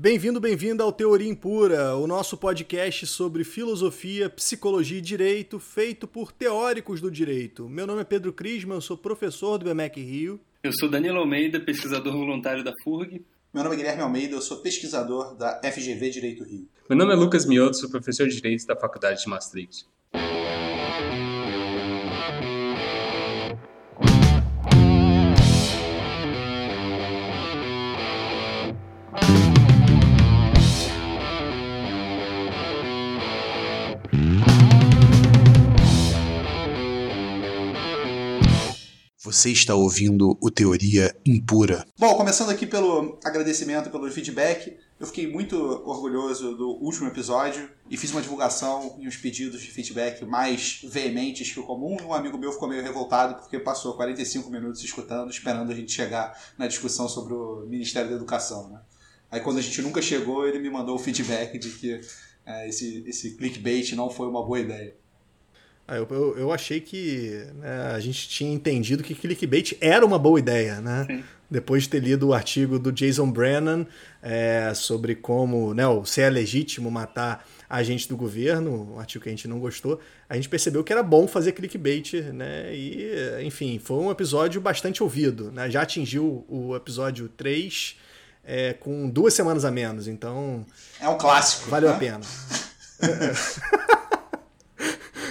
Bem-vindo, bem-vinda ao Teoria Impura, o nosso podcast sobre filosofia, psicologia e direito, feito por teóricos do direito. Meu nome é Pedro Crisman, eu sou professor do BMEC Rio. Eu sou Danilo Almeida, pesquisador voluntário da FURG. Meu nome é Guilherme Almeida, eu sou pesquisador da FGV Direito Rio. Meu nome é Lucas Mioto, sou professor de Direito da Faculdade de Maastricht. Você está ouvindo o Teoria Impura. Bom, começando aqui pelo agradecimento, pelo feedback. Eu fiquei muito orgulhoso do último episódio e fiz uma divulgação e uns pedidos de feedback mais veementes que o comum. Um amigo meu ficou meio revoltado porque passou 45 minutos escutando, esperando a gente chegar na discussão sobre o Ministério da Educação. Né? Aí quando a gente nunca chegou, ele me mandou o feedback de que é, esse, esse clickbait não foi uma boa ideia. Ah, eu, eu, eu, achei que né, a gente tinha entendido que clickbait era uma boa ideia, né? Sim. Depois de ter lido o artigo do Jason Brennan é, sobre como né, se é legítimo matar agentes do governo, um artigo que a gente não gostou, a gente percebeu que era bom fazer clickbait, né? E, enfim, foi um episódio bastante ouvido, né? Já atingiu o episódio 3 é, com duas semanas a menos, então... É um clássico. Valeu né? a pena.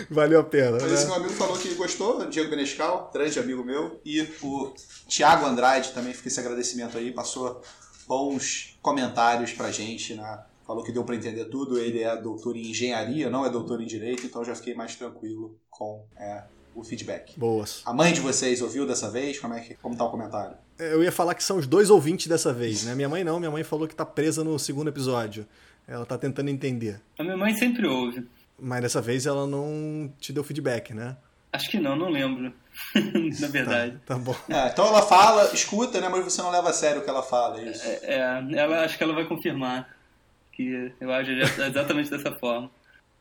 Valeu a pena. Mas né? esse meu amigo falou que gostou, Diego Benescal, grande amigo meu, e o Tiago Andrade também fica esse agradecimento aí, passou bons comentários pra gente, né? Falou que deu para entender tudo, ele é doutor em engenharia, não é doutor em direito, então já fiquei mais tranquilo com é, o feedback. Boas. A mãe de vocês ouviu dessa vez? Como é que como tá o comentário? Eu ia falar que são os dois ouvintes dessa vez, né? Minha mãe não, minha mãe falou que tá presa no segundo episódio. Ela tá tentando entender. A minha mãe sempre ouve. Mas dessa vez ela não te deu feedback, né? Acho que não, não lembro. Na verdade. Tá, tá bom. É, então ela fala, escuta, né? Mas você não leva a sério o que ela fala, é isso? É, é ela, acho que ela vai confirmar que eu acho exatamente dessa forma.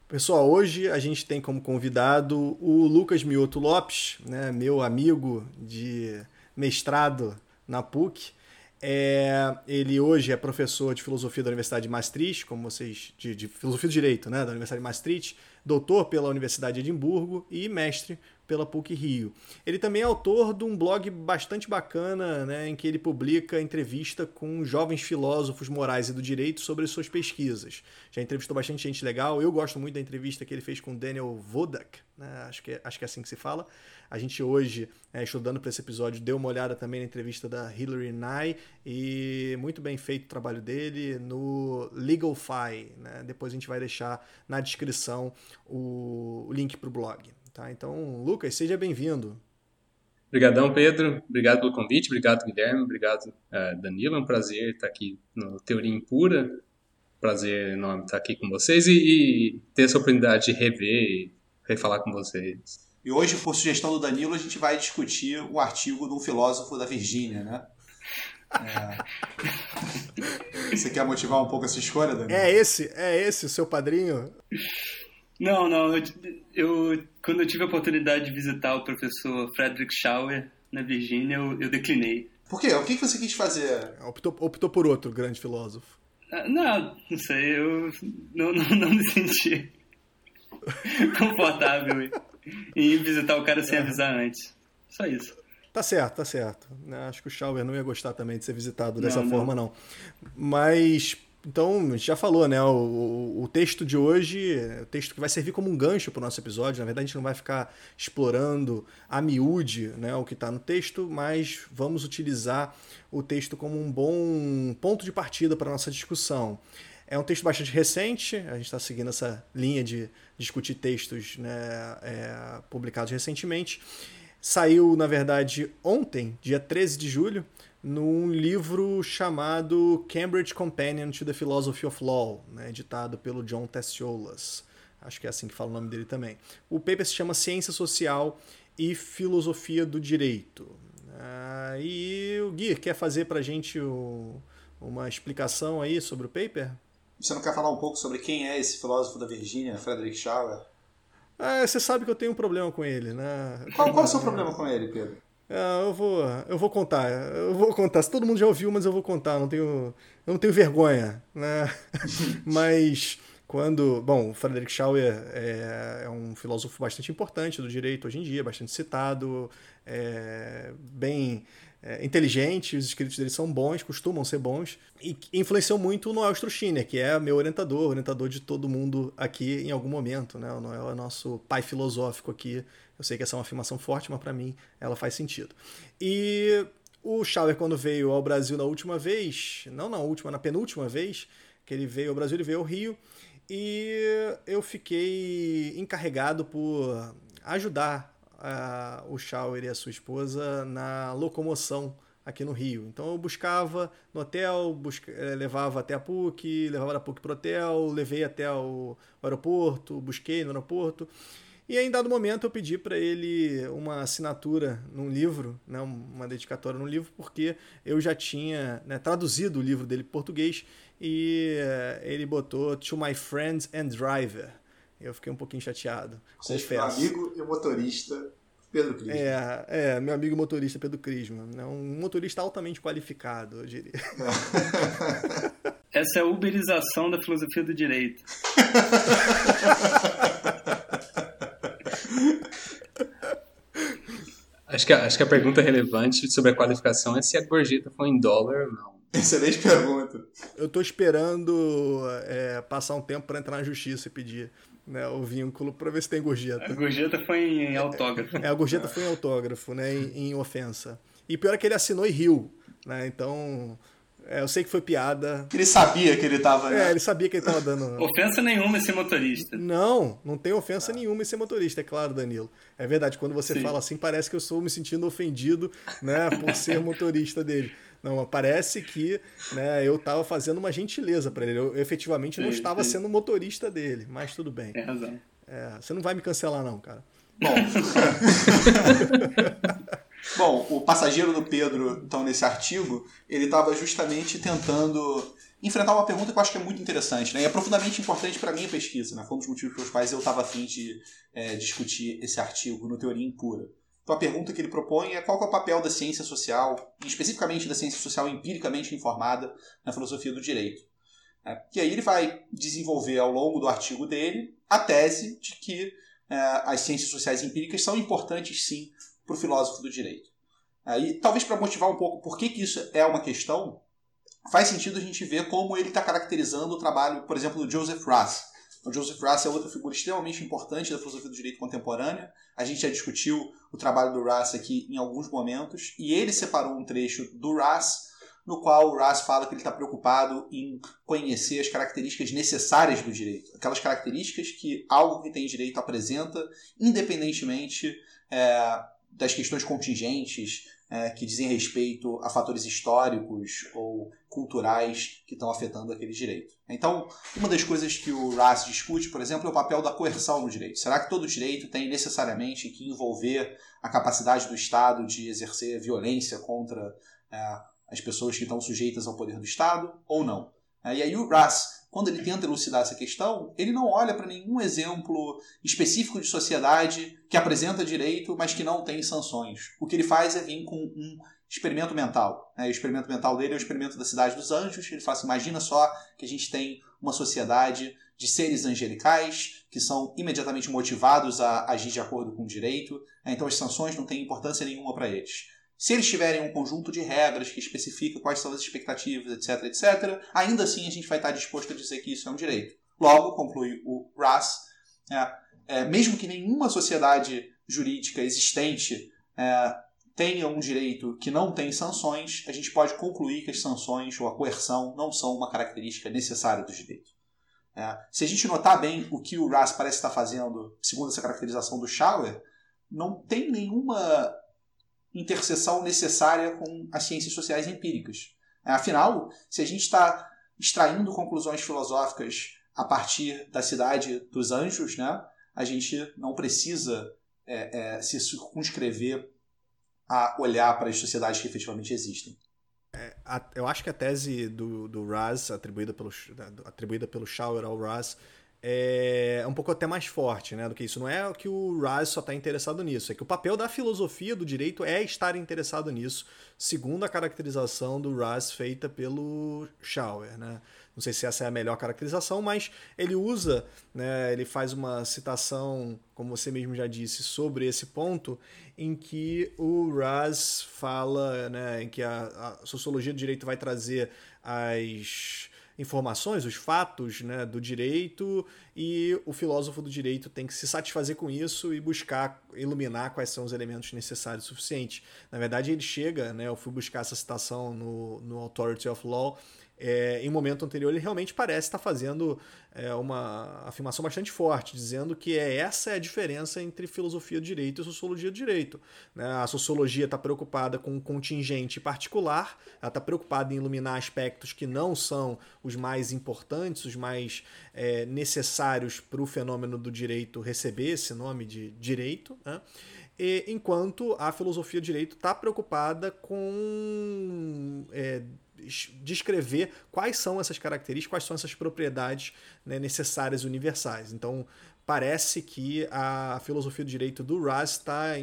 Pessoal, hoje a gente tem como convidado o Lucas Mioto Lopes, né, meu amigo de mestrado na PUC. É, ele hoje é professor de filosofia da Universidade de Maastricht, como vocês. de, de filosofia do direito, né? Da Universidade de Maastricht, doutor pela Universidade de Edimburgo e mestre pela PUC Rio. Ele também é autor de um blog bastante bacana, né, em que ele publica entrevista com jovens filósofos morais e do direito sobre suas pesquisas. Já entrevistou bastante gente legal. Eu gosto muito da entrevista que ele fez com Daniel Vodak, né, acho, que é, acho que é assim que se fala. A gente hoje, é, estudando para esse episódio, deu uma olhada também na entrevista da Hilary Nye e muito bem feito o trabalho dele no LegalFi. Né? Depois a gente vai deixar na descrição o link para o blog. Tá? Então, Lucas, seja bem-vindo. Obrigadão, Pedro. Obrigado pelo convite. Obrigado, Guilherme. Obrigado, uh, Danilo. É um prazer estar aqui no Teoria Impura. Prazer enorme estar aqui com vocês e, e ter essa oportunidade de rever e refalar com vocês. E hoje, por sugestão do Danilo, a gente vai discutir o artigo de um filósofo da Virgínia, né? É... Você quer motivar um pouco essa escolha, Danilo? É esse, é esse o seu padrinho? Não, não. Eu, eu, quando eu tive a oportunidade de visitar o professor Frederick Schauer na Virgínia, eu, eu declinei. Por quê? O que você quis fazer? Optou, optou por outro grande filósofo. Ah, não, não sei. Eu não, não, não me senti confortável em visitar o cara sem avisar antes. Só isso. Tá certo, tá certo. Acho que o Schauer não ia gostar também de ser visitado dessa não, forma, não. não. Mas então, a gente já falou, né? O, o, texto de hoje, o texto que vai servir como um gancho para o nosso episódio. Na verdade, a gente não vai ficar explorando a miúde né, o que está no texto, mas vamos utilizar o texto como um bom ponto de partida para a nossa discussão. É um texto bastante recente, a gente está seguindo essa linha de discutir textos né, é, publicados recentemente. Saiu, na verdade, ontem, dia 13 de julho num livro chamado Cambridge Companion to the Philosophy of Law, né, editado pelo John Tessiolas. Acho que é assim que fala o nome dele também. O paper se chama Ciência Social e Filosofia do Direito. Ah, e o Gui quer fazer para a gente o, uma explicação aí sobre o paper? Você não quer falar um pouco sobre quem é esse filósofo da Virgínia, Frederick Schauer? Ah, você sabe que eu tenho um problema com ele, né? Qual, qual é o seu problema com ele, Pedro? Ah, eu vou, eu vou contar. Eu vou contar. Se todo mundo já ouviu, mas eu vou contar. Não tenho, eu não tenho vergonha, né? mas quando, bom, Frederick Schauer é, é, um filósofo bastante importante do direito hoje em dia, bastante citado, é, bem é, inteligente, os escritos dele são bons, costumam ser bons, e influenciou muito o Noel Struchiner, que é meu orientador, orientador de todo mundo aqui em algum momento. Né? O Noel é nosso pai filosófico aqui. Eu sei que essa é uma afirmação forte, mas para mim ela faz sentido. E o Schauer, quando veio ao Brasil na última vez, não na última, na penúltima vez que ele veio ao Brasil, ele veio ao Rio, e eu fiquei encarregado por ajudar uh, o Schauer e a sua esposa na locomoção aqui no Rio. Então eu buscava no hotel, busca, eh, levava até a PUC, levava da PUC para o hotel, levei até o aeroporto, busquei no aeroporto. E em dado momento eu pedi para ele uma assinatura num livro, né, uma dedicatória no livro, porque eu já tinha né, traduzido o livro dele para português e uh, ele botou To My Friends and Driver. Eu fiquei um pouquinho chateado. Você confesso. Meu amigo e motorista Pedro Crisma. É, é, meu amigo motorista Pedro Crisma. É um motorista altamente qualificado, eu diria. Essa é a uberização da filosofia do direito. acho, que, acho que a pergunta relevante sobre a qualificação é se a gorjeta foi em dólar ou não. Excelente pergunta. Eu tô esperando é, passar um tempo para entrar na justiça e pedir né, o vínculo para ver se tem gorjeta. A gorjeta foi em autógrafo. É, a gorjeta foi em autógrafo, né, em, em ofensa. E pior é que ele assinou e riu, né, então... É, eu sei que foi piada. Ele sabia que ele tava. É, ele sabia que ele tava dando. ofensa nenhuma em ser motorista. Não, não tem ofensa ah. nenhuma em ser motorista, é claro, Danilo. É verdade, quando você Sim. fala assim, parece que eu estou me sentindo ofendido, né, por ser motorista dele. Não, parece que né, eu estava fazendo uma gentileza para ele. Eu efetivamente não estava sendo motorista dele, mas tudo bem. Tem razão. É, você não vai me cancelar, não, cara. Bom. Bom, o passageiro do Pedro, então, nesse artigo, ele estava justamente tentando enfrentar uma pergunta que eu acho que é muito interessante, né? E é profundamente importante para a minha pesquisa, né? Foi um dos motivos pelos quais eu estava afim de é, discutir esse artigo no Teoria Impura. A pergunta que ele propõe é qual é o papel da ciência social, especificamente da ciência social empiricamente informada na filosofia do direito. É, e aí ele vai desenvolver ao longo do artigo dele a tese de que é, as ciências sociais empíricas são importantes sim para o filósofo do direito. É, e talvez para motivar um pouco por que, que isso é uma questão, faz sentido a gente ver como ele está caracterizando o trabalho, por exemplo, do Joseph Russ, o Joseph Russ é outra figura extremamente importante da filosofia do direito contemporânea. A gente já discutiu o trabalho do Russ aqui em alguns momentos, e ele separou um trecho do Russ, no qual o Russ fala que ele está preocupado em conhecer as características necessárias do direito, aquelas características que algo que tem direito apresenta, independentemente é, das questões contingentes, é, que dizem respeito a fatores históricos ou culturais que estão afetando aquele direito. Então, uma das coisas que o Russ discute, por exemplo, é o papel da coerção no direito. Será que todo direito tem necessariamente que envolver a capacidade do Estado de exercer violência contra é, as pessoas que estão sujeitas ao poder do Estado ou não? É, e aí o Russ quando ele tenta elucidar essa questão, ele não olha para nenhum exemplo específico de sociedade que apresenta direito, mas que não tem sanções. O que ele faz é vir com um experimento mental. Né? O experimento mental dele é o experimento da Cidade dos Anjos. Ele fala assim, imagina só que a gente tem uma sociedade de seres angelicais que são imediatamente motivados a agir de acordo com o direito. Né? Então as sanções não têm importância nenhuma para eles. Se eles tiverem um conjunto de regras que especifica quais são as expectativas, etc, etc, ainda assim a gente vai estar disposto a dizer que isso é um direito. Logo, conclui o Russ, é, é, mesmo que nenhuma sociedade jurídica existente é, tenha um direito que não tem sanções, a gente pode concluir que as sanções ou a coerção não são uma característica necessária do direito. É, se a gente notar bem o que o Russ parece estar fazendo, segundo essa caracterização do Schauer, não tem nenhuma interseção necessária com as ciências sociais empíricas. É, afinal, se a gente está extraindo conclusões filosóficas a partir da cidade dos anjos, né, a gente não precisa é, é, se circunscrever a olhar para as sociedades que efetivamente existem. É, a, eu acho que a tese do, do Raz, atribuída pelo, atribuída pelo Schauer ao Raz, é um pouco até mais forte né, do que isso. Não é que o Raz só está interessado nisso, é que o papel da filosofia do direito é estar interessado nisso, segundo a caracterização do Raz feita pelo Schauer. Né? Não sei se essa é a melhor caracterização, mas ele usa, né, ele faz uma citação, como você mesmo já disse, sobre esse ponto, em que o Raz fala, né, em que a, a sociologia do direito vai trazer as informações, os fatos né, do direito, e o filósofo do direito tem que se satisfazer com isso e buscar iluminar quais são os elementos necessários e suficientes. Na verdade, ele chega, né, eu fui buscar essa citação no, no Authority of Law, é, em momento anterior ele realmente parece estar fazendo é, uma afirmação bastante forte, dizendo que é essa é a diferença entre filosofia do direito e sociologia do direito. Né? A sociologia está preocupada com um contingente particular, ela está preocupada em iluminar aspectos que não são os mais importantes, os mais é, necessários para o fenômeno do direito receber esse nome de direito. Né? E, enquanto a filosofia do direito está preocupada com é, descrever quais são essas características, quais são essas propriedades né, necessárias universais. Então, parece que a filosofia do direito do Raz está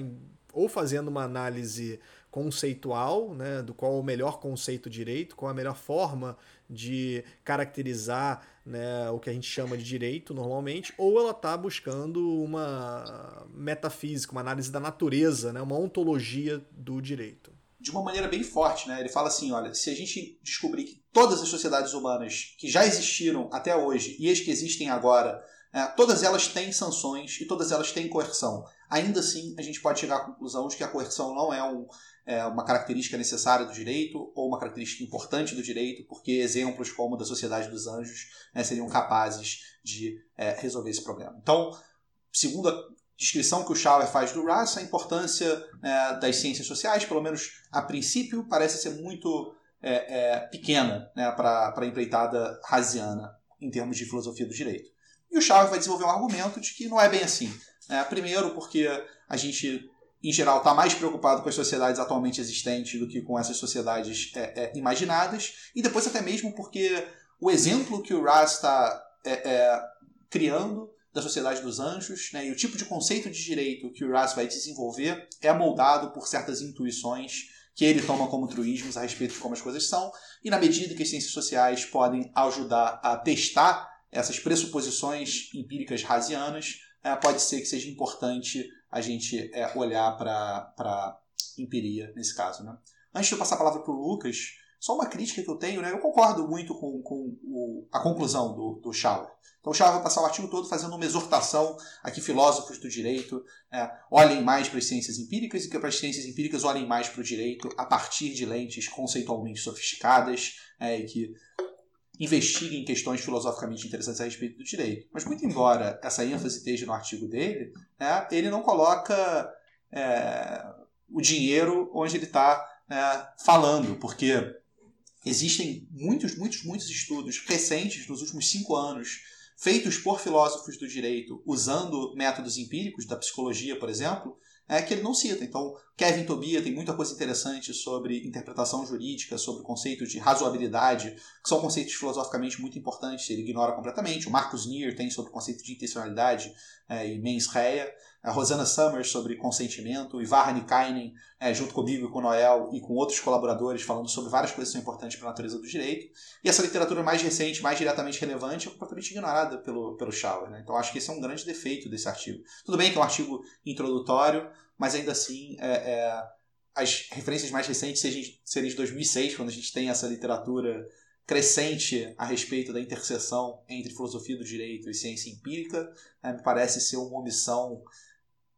ou fazendo uma análise conceitual, né, do qual é o melhor conceito direito, qual é a melhor forma de caracterizar né, o que a gente chama de direito normalmente, ou ela está buscando uma metafísica, uma análise da natureza, né, uma ontologia do direito de uma maneira bem forte, né? Ele fala assim, olha, se a gente descobrir que todas as sociedades humanas que já existiram até hoje e as que existem agora, é, todas elas têm sanções e todas elas têm coerção. Ainda assim, a gente pode chegar à conclusão de que a coerção não é, um, é uma característica necessária do direito ou uma característica importante do direito, porque exemplos como da Sociedade dos Anjos né, seriam capazes de é, resolver esse problema. Então, segundo a descrição que o Schauer faz do Russ, a importância né, das ciências sociais, pelo menos a princípio, parece ser muito é, é, pequena né, para a empreitada rasiana em termos de filosofia do direito. E o Schauer vai desenvolver um argumento de que não é bem assim. Né? Primeiro, porque a gente, em geral, está mais preocupado com as sociedades atualmente existentes do que com essas sociedades é, é imaginadas, e depois até mesmo porque o exemplo que o Russ está é, é, criando da Sociedade dos Anjos, né, e o tipo de conceito de direito que o Raz vai desenvolver é moldado por certas intuições que ele toma como truísmos a respeito de como as coisas são, e na medida que as ciências sociais podem ajudar a testar essas pressuposições empíricas rasianas, é, pode ser que seja importante a gente é, olhar para a empiria nesse caso. Né? Antes de eu passar a palavra para o Lucas, só uma crítica que eu tenho, né? eu concordo muito com, com o, a conclusão do, do Schauer. Então o Chá vai passar o artigo todo fazendo uma exortação a que filósofos do direito é, olhem mais para as ciências empíricas e que para as ciências empíricas olhem mais para o direito a partir de lentes conceitualmente sofisticadas é, e que investiguem questões filosoficamente interessantes a respeito do direito. Mas muito embora essa ênfase esteja no artigo dele, é, ele não coloca é, o dinheiro onde ele está é, falando, porque existem muitos, muitos, muitos estudos recentes nos últimos cinco anos feitos por filósofos do direito usando métodos empíricos da psicologia, por exemplo, é que ele não cita. Então, Kevin Tobia tem muita coisa interessante sobre interpretação jurídica, sobre conceitos de razoabilidade, que são conceitos filosoficamente muito importantes, ele ignora completamente. O Marcus Nier tem sobre o conceito de intencionalidade é, e mens rea a Rosana Summers sobre consentimento, e Varney é, junto comigo e com Noel e com outros colaboradores, falando sobre várias coisas que são importantes para a natureza do direito. E essa literatura mais recente, mais diretamente relevante, é completamente ignorada pelo, pelo Schauer. Né? Então acho que esse é um grande defeito desse artigo. Tudo bem que é um artigo introdutório, mas ainda assim é, é, as referências mais recentes seriam de 2006, quando a gente tem essa literatura crescente a respeito da interseção entre filosofia do direito e ciência empírica, né, me parece ser uma omissão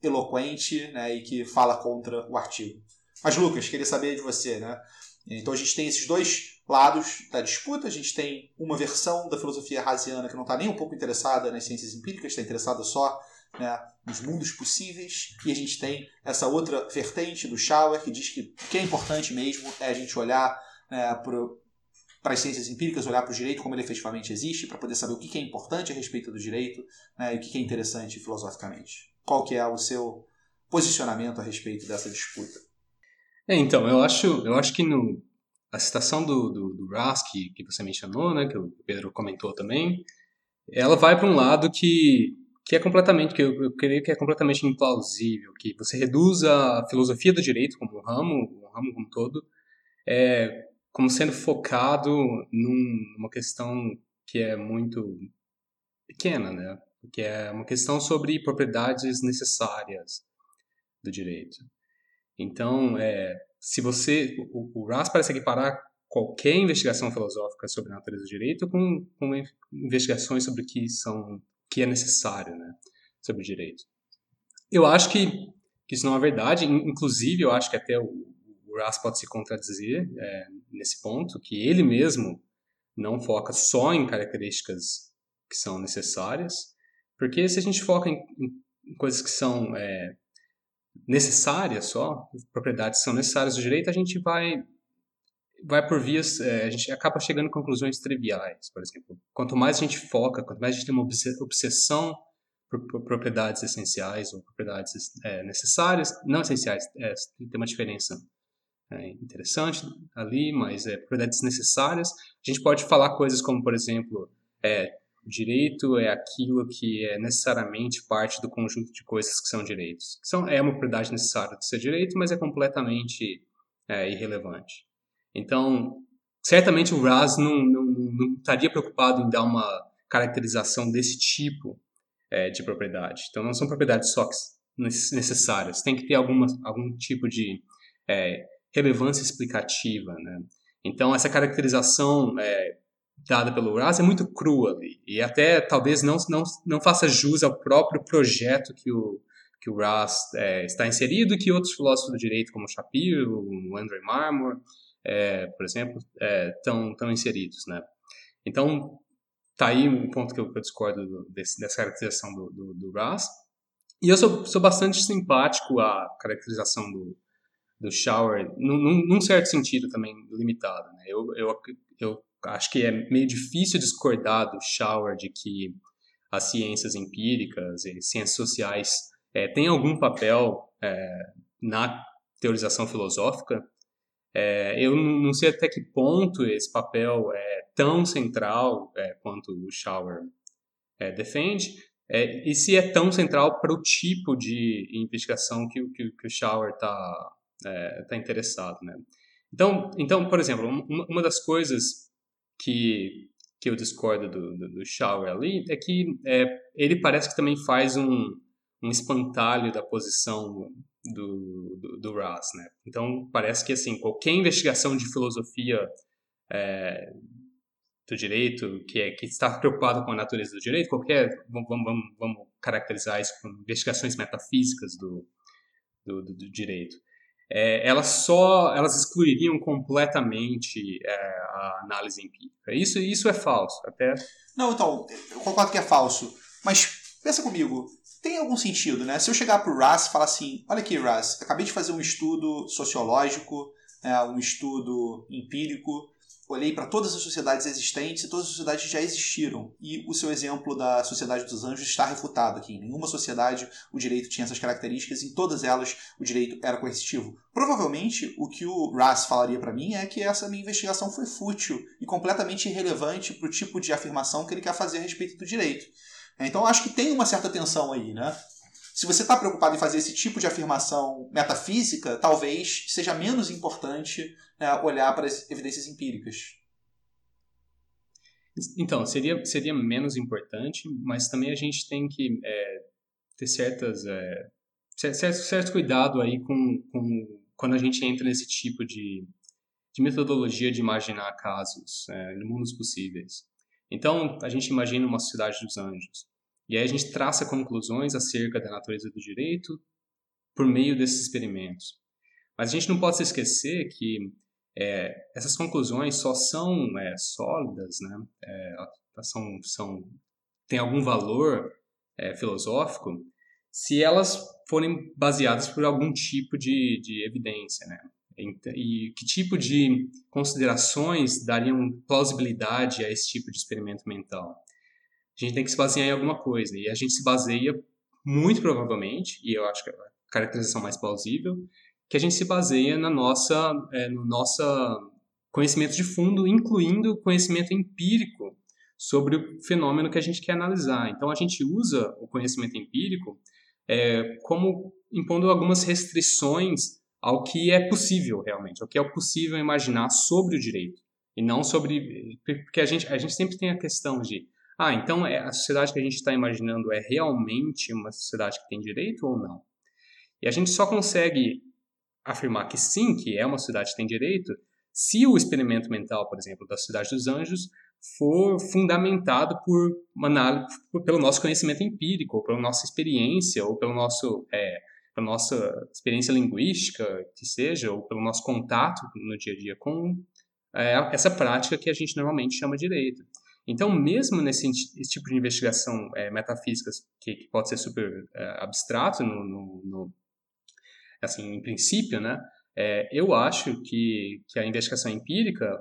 eloquente né, e que fala contra o artigo. Mas, Lucas, queria saber de você. Né? Então, a gente tem esses dois lados da disputa. A gente tem uma versão da filosofia rasiana que não está nem um pouco interessada nas ciências empíricas, está interessada só né, nos mundos possíveis. E a gente tem essa outra vertente do Schauer que diz que o que é importante mesmo é a gente olhar né, para as ciências empíricas, olhar para o direito como ele efetivamente existe, para poder saber o que é importante a respeito do direito né, e o que é interessante filosoficamente qual que é o seu posicionamento a respeito dessa disputa? É, então, eu acho, eu acho que no, a citação do, do, do que, que você mencionou, né, que o Pedro comentou também, ela vai para um lado que que é completamente que eu, eu creio que é completamente implausível, que você reduz a filosofia do direito como um ramo, um ramo como um todo, é, como sendo focado num, numa questão que é muito pequena, né? Que é uma questão sobre propriedades necessárias do direito. Então, é, se você, o, o RAS parece equiparar qualquer investigação filosófica sobre a natureza do direito com, com investigações sobre o que são que é necessário, né, sobre o direito. Eu acho que, que isso não é verdade. Inclusive, eu acho que até o, o Ras pode se contradizer é, nesse ponto, que ele mesmo não foca só em características que são necessárias, porque se a gente foca em, em coisas que são é, necessárias só, propriedades que são necessárias do direito, a gente vai vai por vias, é, a gente acaba chegando a conclusões triviais, por exemplo. Quanto mais a gente foca, quanto mais a gente tem uma obsessão por, propriedades essenciais ou propriedades é, necessárias, não essenciais, é, tem uma diferença é, interessante ali, mas é, propriedades necessárias. A gente pode falar coisas como, por exemplo, é, direito é aquilo que é necessariamente parte do conjunto de coisas que são direitos. Que são, é uma propriedade necessária de ser direito, mas é completamente é, irrelevante. Então, certamente o Raz não, não, não, estaria preocupado em dar uma caracterização desse tipo é, de propriedade. Então, não são propriedades só necessárias, tem que ter alguma, algum tipo de é, relevância explicativa. Né? Então, essa caracterização é, dada pelo Raz é muito crua ali, e até talvez não, não, não faça jus ao próprio projeto que o, que o Raz é, está inserido e que outros filósofos do direito, como Shapiro, o Marmor, é, por exemplo, estão é, tão inseridos, né? Então, tá aí um ponto que eu, que eu discordo do, desse, dessa caracterização do, do, do. E eu sou, sou bastante simpático à caracterização do, do Shower, num, num certo sentido também limitado. Né? Eu, eu, eu acho que é meio difícil discordar do Shower de que as ciências empíricas e ciências sociais é, têm algum papel é, na teorização filosófica, é, eu não sei até que ponto esse papel é tão central é, quanto o Shower é, defende, é, e se é tão central para o tipo de investigação que, que, que o Shower está tá interessado. Né? Então, então, por exemplo, uma, uma das coisas que, que eu discordo do, do, do Shower ali é que é, ele parece que também faz um, um espantalho da posição do, do, do né? Então, parece que, assim, qualquer investigação de filosofia é, do direito, que, é, que está preocupado com a natureza do direito, qualquer, vamos, vamos, vamos caracterizar isso como investigações metafísicas do, do, do, do direito, é, elas só, elas excluiriam completamente é, a análise empírica. Isso, isso é falso, até... Não, então, eu concordo que é falso, mas pensa comigo, tem algum sentido, né? Se eu chegar para o Russ e falar assim, olha aqui, Russ, acabei de fazer um estudo sociológico, é, um estudo empírico, olhei para todas as sociedades existentes e todas as sociedades já existiram. E o seu exemplo da Sociedade dos Anjos está refutado aqui. Em nenhuma sociedade o direito tinha essas características, em todas elas o direito era coercitivo. Provavelmente o que o Russ falaria para mim é que essa minha investigação foi fútil e completamente irrelevante para o tipo de afirmação que ele quer fazer a respeito do direito. Então acho que tem uma certa tensão aí, né? Se você está preocupado em fazer esse tipo de afirmação metafísica, talvez seja menos importante olhar para as evidências empíricas. Então, seria, seria menos importante, mas também a gente tem que é, ter certas, é, certo, certo cuidado aí com, com quando a gente entra nesse tipo de, de metodologia de imaginar casos é, mundos possíveis. Então, a gente imagina uma sociedade dos anjos. E aí a gente traça conclusões acerca da natureza do direito por meio desses experimentos. Mas a gente não pode se esquecer que é, essas conclusões só são é, sólidas, né? É, são, são, têm algum valor é, filosófico se elas forem baseadas por algum tipo de, de evidência, né? E que tipo de considerações dariam plausibilidade a esse tipo de experimento mental? A gente tem que se basear em alguma coisa. E a gente se baseia, muito provavelmente, e eu acho que é a caracterização mais plausível, que a gente se baseia na nossa, é, no nosso conhecimento de fundo, incluindo conhecimento empírico sobre o fenômeno que a gente quer analisar. Então, a gente usa o conhecimento empírico é, como impondo algumas restrições ao que é possível realmente, ao que é possível imaginar sobre o direito e não sobre porque a gente a gente sempre tem a questão de ah então é, a sociedade que a gente está imaginando é realmente uma sociedade que tem direito ou não e a gente só consegue afirmar que sim que é uma sociedade que tem direito se o experimento mental por exemplo da sociedade dos anjos for fundamentado por uma análise, pelo nosso conhecimento empírico, ou pela nossa experiência, ou pelo nosso, é, pela nossa experiência linguística, que seja, ou pelo nosso contato no dia a dia com é, essa prática que a gente normalmente chama de direito. Então, mesmo nesse tipo de investigação é, metafísica, que, que, pode ser super é, abstrato no, no, no, assim, em princípio, né, é, eu acho que, que a investigação empírica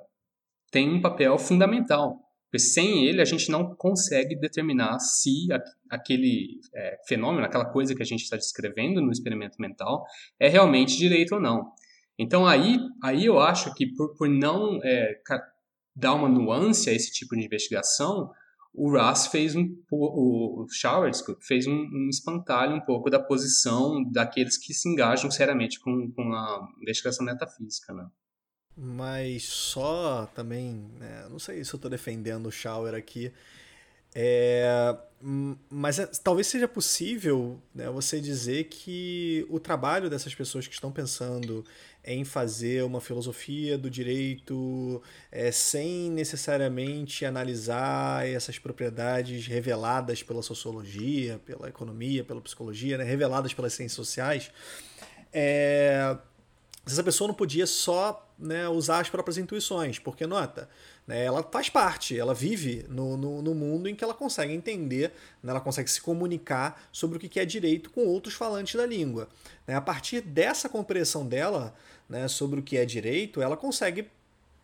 tem um papel fundamental. Porque sem ele a gente não consegue determinar se aquele é, fenômeno, aquela coisa que a gente está descrevendo no experimento mental é realmente direito ou não. Então aí, aí eu acho que por, por não é, dar uma nuance a esse tipo de investigação, o Russ fez um o Schauer, fez um, um, espantalho um pouco da posição daqueles que se engajam seriamente com, com a investigação metafísica, né? Mas só também, né, não sei se eu estou defendendo o Shower aqui, é, mas é, talvez seja possível né, você dizer que o trabalho dessas pessoas que estão pensando em fazer uma filosofia do direito é, sem necessariamente analisar essas propriedades reveladas pela sociologia, pela economia, pela psicologia, né, reveladas pelas ciências sociais, é, essa pessoa não podia só né, usar as próprias intuições, porque nota, né, ela faz parte, ela vive no, no, no, mundo em que ela consegue entender, né, ela consegue se comunicar sobre o que é direito com outros falantes da língua. Né, a partir dessa compreensão dela né, sobre o que é direito, ela consegue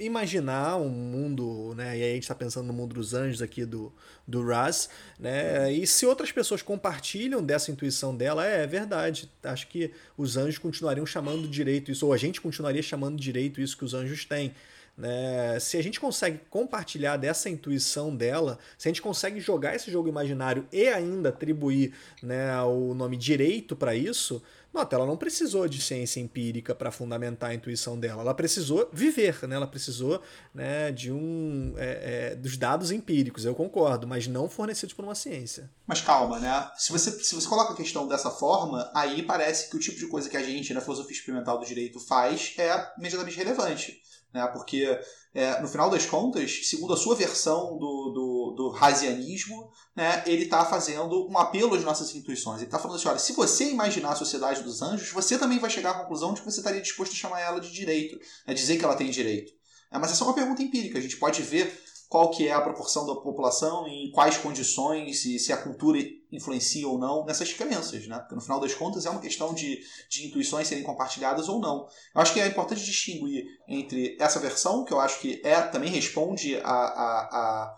imaginar um mundo, né? E aí a gente está pensando no mundo dos anjos aqui do, do Raz, né? E se outras pessoas compartilham dessa intuição dela, é, é verdade. Acho que os anjos continuariam chamando direito isso, ou a gente continuaria chamando direito isso que os anjos têm. Né? Se a gente consegue compartilhar dessa intuição dela, se a gente consegue jogar esse jogo imaginário e ainda atribuir né, o nome direito para isso, Nota, ela não precisou de ciência empírica para fundamentar a intuição dela. Ela precisou viver, né? Ela precisou né, de um é, é, dos dados empíricos, eu concordo, mas não fornecidos por uma ciência. Mas calma, né? Se você, se você coloca a questão dessa forma, aí parece que o tipo de coisa que a gente na filosofia experimental do direito faz é imediatamente relevante. Né? Porque, é, no final das contas, segundo a sua versão do, do, do Hazianismo, né, ele está fazendo um apelo às nossas intuições. Ele está falando assim: olha, se você imaginar a sociedade dos anjos, você também vai chegar à conclusão de que você estaria disposto a chamar ela de direito, né, dizer que ela tem direito. É, mas é uma pergunta empírica. A gente pode ver qual que é a proporção da população, em quais condições, e se a cultura influencia ou não nessas crenças, né? Porque no final das contas é uma questão de, de intuições serem compartilhadas ou não. Eu acho que é importante distinguir entre essa versão, que eu acho que é também responde à, à,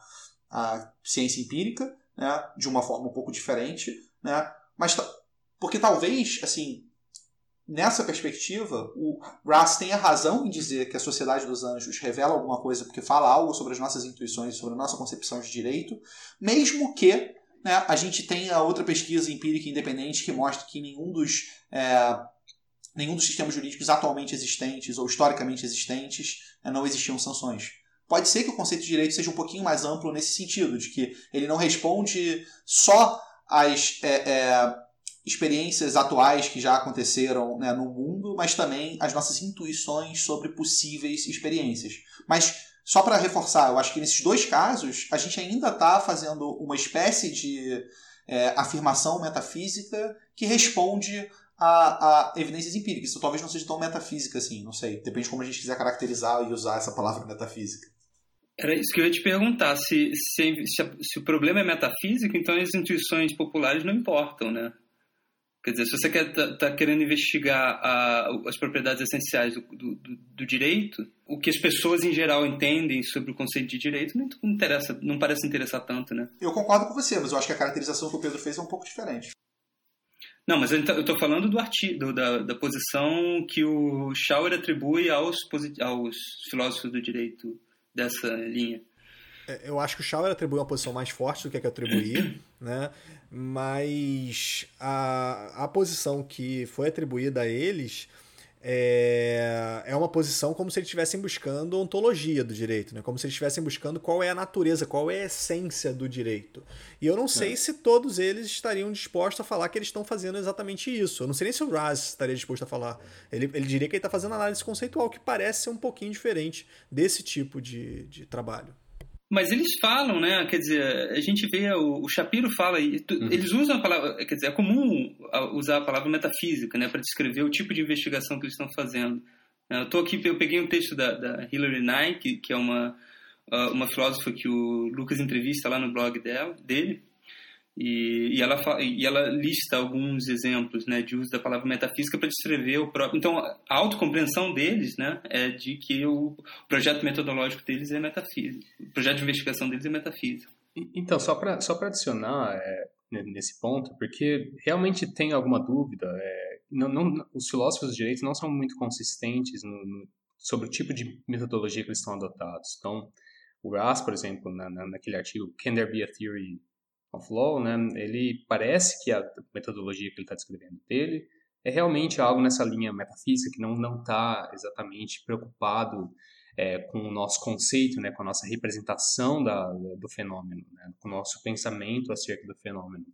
à, ciência empírica, né? De uma forma um pouco diferente, né? Mas porque talvez, assim, nessa perspectiva, o Russ tem a razão em dizer que a Sociedade dos Anjos revela alguma coisa porque fala algo sobre as nossas intuições, sobre a nossa concepção de direito, mesmo que né, a gente tenha outra pesquisa empírica independente que mostre que nenhum dos, é, nenhum dos sistemas jurídicos atualmente existentes ou historicamente existentes é, não existiam sanções. Pode ser que o conceito de direito seja um pouquinho mais amplo nesse sentido, de que ele não responde só às é, é experiências atuais que já aconteceram né, no mundo, mas também as nossas intuições sobre possíveis experiências. Mas só para reforçar, eu acho que nesses dois casos a gente ainda está fazendo uma espécie de é, afirmação metafísica que responde a, a, evidências empíricas. Isso talvez não seja tão metafísica assim, não sei. Depende de como a gente quiser caracterizar e usar essa palavra metafísica. Era isso que eu ia te perguntar. Se, se, se, se o problema é metafísico, então as intuições populares não importam, né? Quer dizer, se você quer tá, tá querendo investigar a, as propriedades essenciais do, do, do, direito, o que as pessoas em geral entendem sobre o conceito de direito não interessa, não parece interessar tanto, né? Eu concordo com você, mas eu acho que a caracterização que o Pedro fez é um pouco diferente. Não, mas eu estou falando do artigo, da, da posição que o Schauer atribui aos, aos filósofos do direito dessa linha. É, eu acho que o Schauer atribuiu uma posição mais forte do que a que eu atribuí, né? Mas a, a posição que foi atribuída a eles é, é uma posição como se eles estivessem buscando ontologia do direito, né? como se eles estivessem buscando qual é a natureza, qual é a essência do direito. E eu não sei é. se todos eles estariam dispostos a falar que eles estão fazendo exatamente isso. Eu não sei nem se o Raz estaria disposto a falar. Ele, ele diria que ele está fazendo análise conceitual, que parece ser um pouquinho diferente desse tipo de, de trabalho. Mas eles falam, né? Quer dizer, a gente vê, o, o Shapiro fala, uhum. eles usam a palavra, quer dizer, é comum usar a palavra metafísica, né? Para descrever o tipo de investigação que eles estão fazendo. Eu tô aqui, eu peguei um texto da, da Hilary Nye, que, que é uma, uma filósofa que o Lucas entrevista lá no blog dela, dele, e, e, ela, e ela lista alguns exemplos né, de uso da palavra metafísica para descrever o próprio. Então, a autocompreensão deles né, é de que o projeto metodológico deles é metafísico, o projeto de investigação deles é metafísico. Então, só para só adicionar é, nesse ponto, porque realmente tem alguma dúvida, é, não, não, os filósofos do direito não são muito consistentes no, no, sobre o tipo de metodologia que eles estão adotados. Então, o Ras, por exemplo, na, na, naquele artigo Can There Be a Theory of Law, né, ele parece que a metodologia que ele está descrevendo dele é realmente algo nessa linha metafísica que não não está exatamente preocupado é, com o nosso conceito, né, com a nossa representação da, do fenômeno, né, com o nosso pensamento acerca do fenômeno.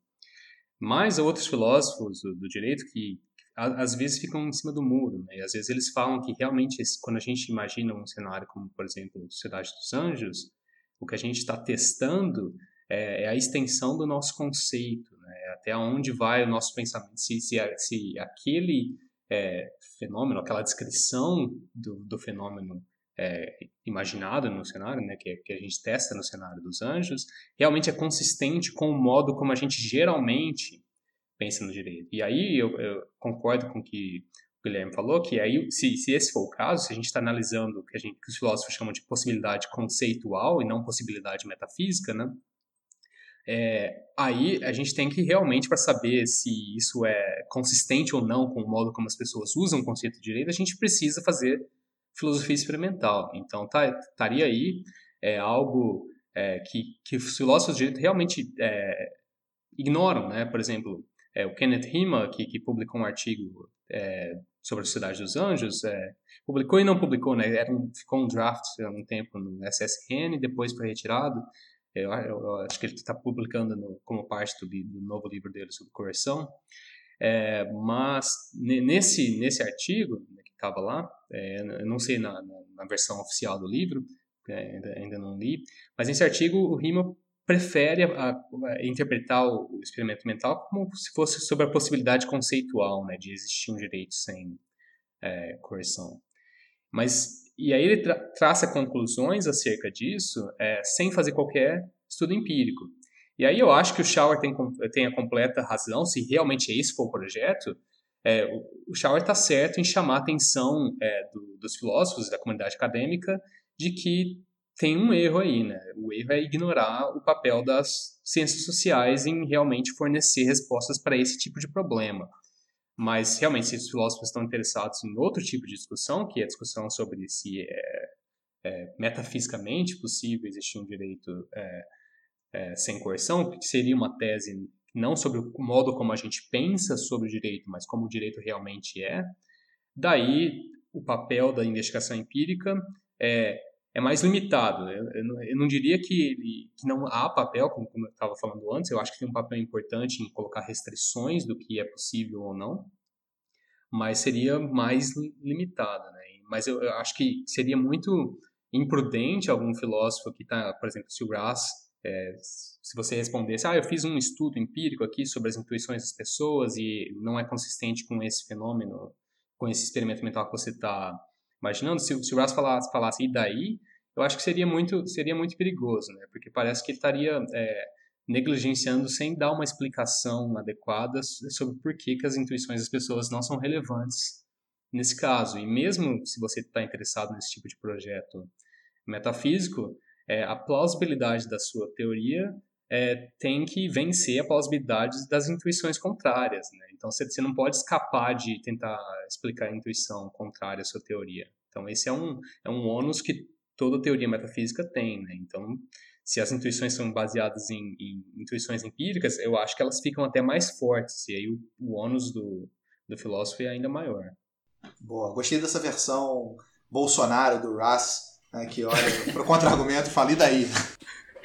Mas outros filósofos do, do direito que às vezes ficam em cima do muro, né? E às vezes eles falam que realmente quando a gente imagina um cenário como, por exemplo, Cidade dos Anjos, o que a gente está testando é, é, a extensão do nosso conceito, né? até onde vai o nosso pensamento, se, se, se aquele é, fenômeno, aquela descrição do, do fenômeno é, imaginado no cenário, né, que, que, a gente testa no cenário dos anjos, realmente é consistente com o modo como a gente geralmente pensa no direito. E aí eu, eu concordo com o que o Guilherme falou, que aí, se, se esse for o caso, se a gente está analisando o que, a gente, que os filósofos chamam de possibilidade conceitual e não possibilidade metafísica, né, é, aí a gente tem que realmente, para saber se isso é consistente ou não com o modo como as pessoas usam o conceito de direito, a gente precisa fazer filosofia experimental. Então, tá, estaria aí é, algo é, que, que os filósofos de direito realmente é, ignoram. Né? Por exemplo, é, o Kenneth Rima, que, que publicou um artigo é, sobre a Sociedade dos Anjos, publicou e não publicou, né? Era um, ficou um draft há um tempo no SSN, depois foi retirado. Eu, eu, acho que ele está publicando no, como parte do, do, novo livro dele sobre correção. É, mas nesse, nesse artigo né, que estava lá, é, eu não sei na, na, na, versão oficial do livro, é, ainda, ainda não li, mas nesse artigo o Rima prefere a, a, interpretar o, experimento mental como se fosse sobre a possibilidade conceitual né, de existir um direito sem é, coerção. Mas e aí ele tra traça conclusões acerca disso é, sem fazer qualquer estudo empírico. E aí eu acho que o Schauer tem, tem a completa razão, se realmente esse for o projeto, é, o, Schauer está certo em chamar a atenção é, do, dos filósofos da comunidade acadêmica de que tem um erro aí, né? O erro é ignorar o papel das ciências sociais em realmente fornecer respostas para esse tipo de problema. Mas, realmente, se os filósofos estão interessados em outro tipo de discussão, que é a discussão sobre se é, é metafisicamente possível existir um direito é, é, sem coerção, que seria uma tese não sobre o modo como a gente pensa sobre o direito, mas como o direito realmente é, daí o papel da investigação empírica é, é mais limitado. Eu, eu, não, eu não, diria que, que, não há papel, como, como eu estava falando antes, eu acho que tem um papel importante em colocar restrições do que é possível ou não, mas seria mais limitado. Né? Mas eu, eu, acho que seria muito imprudente algum filósofo que está, por exemplo, se o Grass, é, se você respondesse, ah, eu fiz um estudo empírico aqui sobre as intuições das pessoas e não é consistente com esse fenômeno, com esse experimento mental que você está imaginando, se, se o Ross falasse, falasse, e daí, eu acho que seria muito, seria muito perigoso, né? Porque parece que ele estaria é, negligenciando sem dar uma explicação adequada sobre por que, que as intuições das pessoas não são relevantes nesse caso. E mesmo se você está interessado nesse tipo de projeto metafísico, é, a plausibilidade da sua teoria é, tem que vencer a plausibilidade das intuições contrárias. Né? Então você, você não pode escapar de tentar explicar a intuição contrária à sua teoria. Então esse é um, é um ônus que toda teoria metafísica tem. Né? Então se as intuições são baseadas em, em, intuições empíricas, eu acho que elas ficam até mais fortes, e aí o, o ônus do, do filósofo é ainda maior. Boa, gostei dessa versão Bolsonaro do Russ, né, que olha para o contra-argumento e fala, e daí?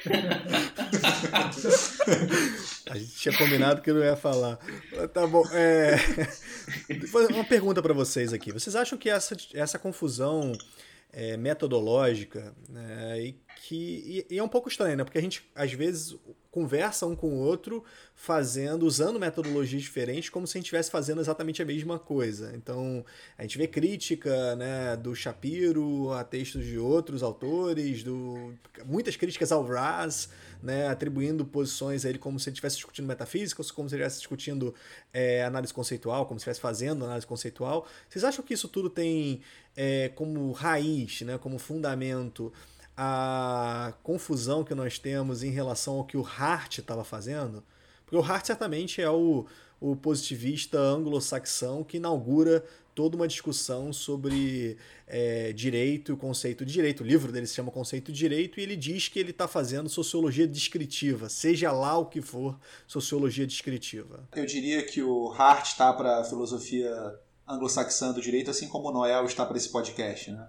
A gente tinha combinado que não ia falar. Tá bom. É... Uma pergunta para vocês aqui. Vocês acham que essa, essa confusão é, metodológica né, e que e, e, é um pouco estranho, né? Porque a gente às vezes conversa um com o outro fazendo, usando metodologias diferentes, como se a gente estivesse fazendo exatamente a mesma coisa. Então, a gente vê crítica né, do Shapiro a textos de outros autores, do, muitas críticas ao Raz, né, atribuindo posições a ele como se ele estivesse discutindo metafísica, como se ele estivesse discutindo é, análise conceitual, como se estivesse fazendo análise conceitual. Vocês acham que isso tudo tem é, como raiz, né, como fundamento, a confusão que nós temos em relação ao que o Hart estava fazendo, porque o Hart certamente é o, o positivista anglo-saxão que inaugura toda uma discussão sobre é, direito e o conceito de direito. O livro dele se chama Conceito de Direito e ele diz que ele está fazendo sociologia descritiva, seja lá o que for sociologia descritiva. Eu diria que o Hart está para a filosofia anglo-saxã do direito, assim como o Noel está para esse podcast, né?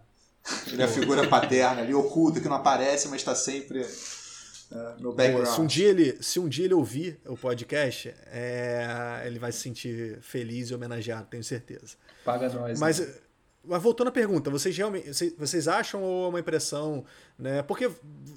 Ele é a figura paterna ali, oculta, que não aparece, mas está sempre uh, no background. Se um, dia ele, se um dia ele ouvir o podcast, é, ele vai se sentir feliz e homenageado, tenho certeza. Paga nós. Mas, né? mas voltando à pergunta, vocês realmente vocês acham ou é uma impressão, né? Porque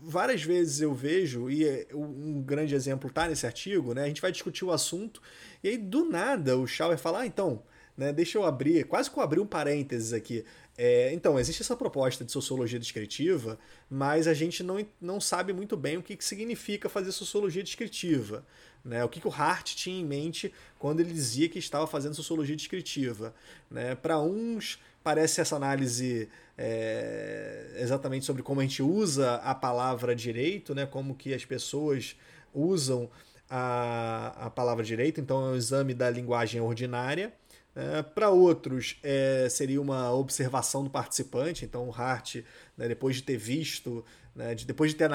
várias vezes eu vejo e é, um grande exemplo tá nesse artigo, né? A gente vai discutir o assunto e aí do nada o Schauer fala, ah, então, né? Deixa eu abrir, quase que eu abri um parênteses aqui. É, então, existe essa proposta de sociologia descritiva, mas a gente não, não sabe muito bem o que, que significa fazer sociologia descritiva. Né? O que, que o Hart tinha em mente quando ele dizia que estava fazendo sociologia descritiva. Né? Para uns, parece essa análise é, exatamente sobre como a gente usa a palavra direito, né? como que as pessoas usam a, a palavra direito, então é um exame da linguagem ordinária. É, Para outros, é, seria uma observação do participante. Então, o Hart, né, depois de ter visto, né, de, depois de ter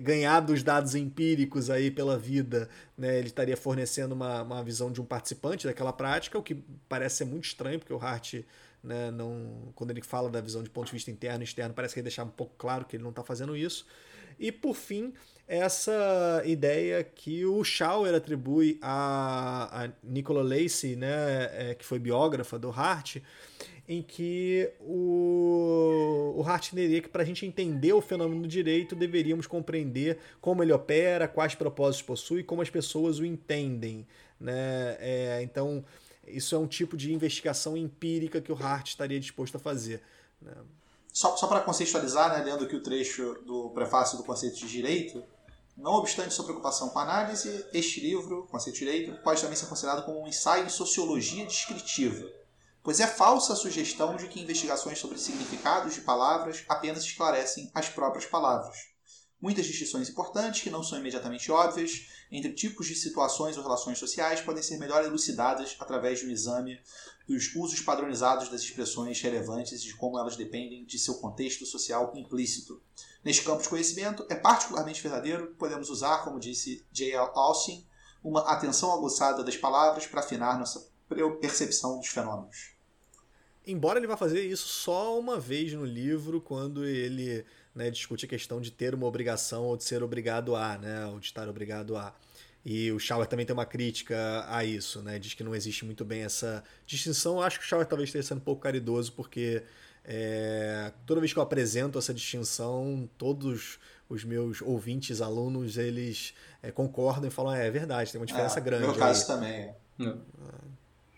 ganhado os dados empíricos aí pela vida, né, ele estaria fornecendo uma, uma visão de um participante daquela prática, o que parece ser muito estranho, porque o Hart, né, não, quando ele fala da visão de ponto de vista interno e externo, parece que ele deixar um pouco claro que ele não está fazendo isso. E, por fim, essa ideia que o Schauer atribui a, a Nicola Lacey, né, é, que foi biógrafa do Hart, em que o, o Hart diria que para a gente entender o fenômeno do direito deveríamos compreender como ele opera, quais propósitos possui, como as pessoas o entendem. Né? É, então, isso é um tipo de investigação empírica que o Hart estaria disposto a fazer. Né? Só, só para contextualizar, né, lendo aqui o trecho do prefácio do conceito de direito, não obstante sua preocupação com a análise, este livro, Conceito Direito, pode também ser considerado como um ensaio em sociologia descritiva, pois é falsa a sugestão de que investigações sobre significados de palavras apenas esclarecem as próprias palavras. Muitas distinções importantes, que não são imediatamente óbvias, entre tipos de situações ou relações sociais, podem ser melhor elucidadas através de um exame dos usos padronizados das expressões relevantes e de como elas dependem de seu contexto social implícito. Neste campo de conhecimento, é particularmente verdadeiro que podemos usar, como disse J.L. Austin, uma atenção aguçada das palavras para afinar nossa percepção dos fenômenos. Embora ele vá fazer isso só uma vez no livro, quando ele né, discute a questão de ter uma obrigação ou de ser obrigado a, né, ou de estar obrigado a. E o Schauer também tem uma crítica a isso, né? Diz que não existe muito bem essa distinção. Eu acho que o Schauer talvez esteja sendo um pouco caridoso, porque é, toda vez que eu apresento essa distinção, todos os meus ouvintes, alunos, eles é, concordam e falam: é, é, verdade, tem uma diferença é, grande. No meu caso aí. também. É.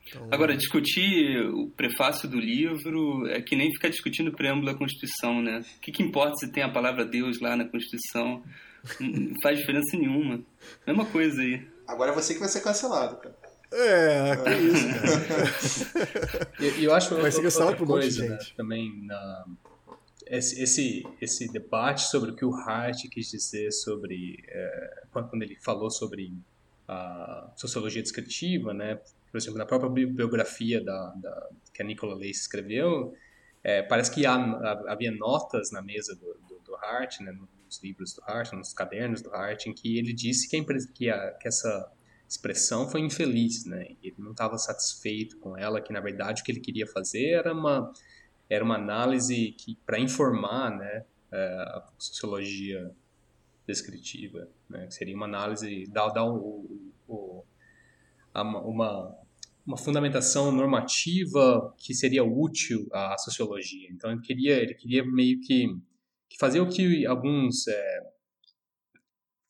Então... Agora, discutir o prefácio do livro é que nem ficar discutindo o preâmbulo da Constituição, né? O que, que importa se tem a palavra Deus lá na Constituição? Não faz diferença nenhuma. Mesma coisa aí. Agora é você que vai ser cancelado, cara. É, que isso, cara. e eu acho ser cancelado por gente. Né, também na, esse, esse, esse debate sobre o que o Hart quis dizer sobre é, quando ele falou sobre a sociologia descritiva, né? Por exemplo, na própria biografia da, da que a Nicola Lacey escreveu, é, parece que há, havia notas na mesa do, do, do Hart, né? nos livros do Hart, nos cadernos do Hart, em que ele disse que, a, que, a, que essa expressão foi infeliz, né? Ele não estava satisfeito com ela, que na verdade o que ele queria fazer era uma era uma análise que para informar, né, é, a sociologia descritiva, né? Que seria uma análise dar, dar o, o, uma uma fundamentação normativa que seria útil à sociologia. Então ele queria ele queria meio que, que fazer o que alguns é,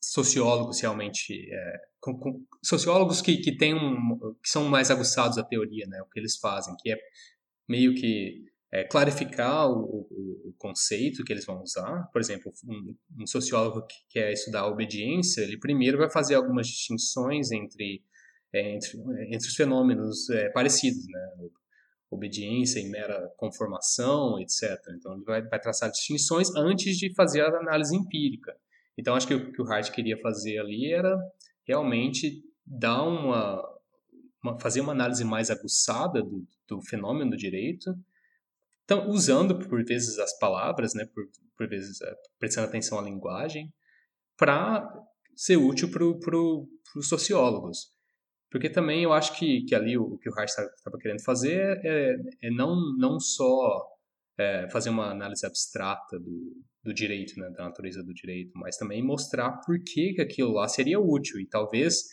sociólogos realmente é, com, com, sociólogos que, que têm um, que são mais aguçados à teoria, né, o que eles fazem, que é meio que é, clarificar o, o, o, conceito que eles vão usar. Por exemplo, um, um, sociólogo que quer estudar a obediência, ele primeiro vai fazer algumas distinções entre é, entre, entre os fenômenos é, parecidos, né, obediência e mera conformação, etc. Então ele vai, vai traçar distinções antes de fazer a análise empírica. Então acho que o que o Hart queria fazer ali era realmente dar uma, uma fazer uma análise mais aguçada do, do fenômeno do direito, então usando por vezes as palavras, né, por, por vezes é, prestando atenção à linguagem, para ser útil para pro, os sociólogos. Porque também eu acho que, que ali o, o que o Hart estava querendo fazer é, é não, não só é, fazer uma análise abstrata do, do direito, né, da natureza do direito, mas também mostrar por que, que aquilo lá seria útil e talvez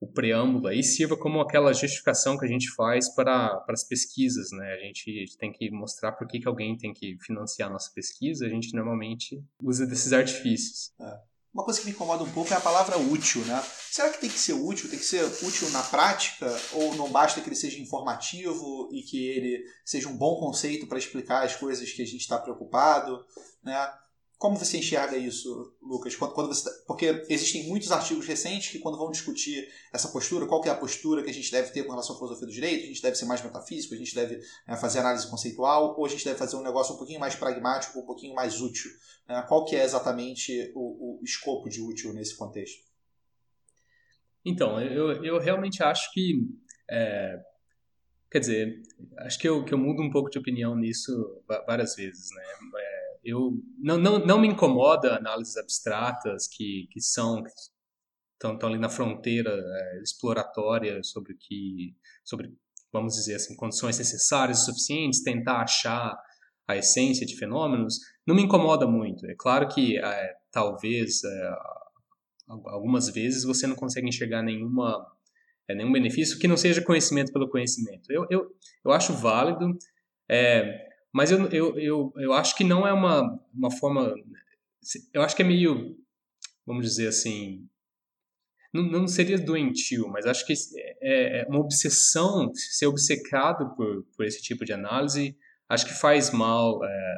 o preâmbulo aí sirva como aquela justificação que a gente faz para, para as pesquisas, né? A gente tem que mostrar por que, que alguém tem que financiar a nossa pesquisa, a gente normalmente usa desses artifícios. É. Uma coisa que me incomoda um pouco é a palavra útil, né? Será que tem que ser útil? Tem que ser útil na prática? Ou não basta que ele seja informativo e que ele seja um bom conceito para explicar as coisas que a gente está preocupado, né? Como você enxerga isso, Lucas? Quando, quando você, tá, porque existem muitos artigos recentes que, quando vão discutir essa postura, qual é a postura que a gente deve ter com relação à filosofia do direito, a gente deve ser mais metafísico, a gente deve é, fazer análise conceitual, ou a gente deve fazer um negócio um pouquinho mais pragmático, um pouquinho mais útil. Né? Qual que é exatamente o, o escopo de útil nesse contexto? Então, eu, eu realmente acho que. É, quer dizer, acho que eu, que eu mudo um pouco de opinião nisso várias vezes, né? É, eu não, não, não me incomoda análises abstratas que, que são estão, estão ali na fronteira é, exploratória sobre que sobre vamos dizer assim condições necessárias e suficientes tentar achar a essência de fenômenos não me incomoda muito. É claro que é, talvez é, algumas vezes você não consegue enxergar nenhuma é, nenhum benefício que não seja conhecimento pelo conhecimento. Eu, eu, eu acho válido é, mas eu, eu, eu, eu acho que não é uma, uma forma. Eu acho que é meio. Vamos dizer assim. Não, não seria doentio, mas acho que é, é uma obsessão, ser obcecado por, por esse tipo de análise, acho que faz mal é,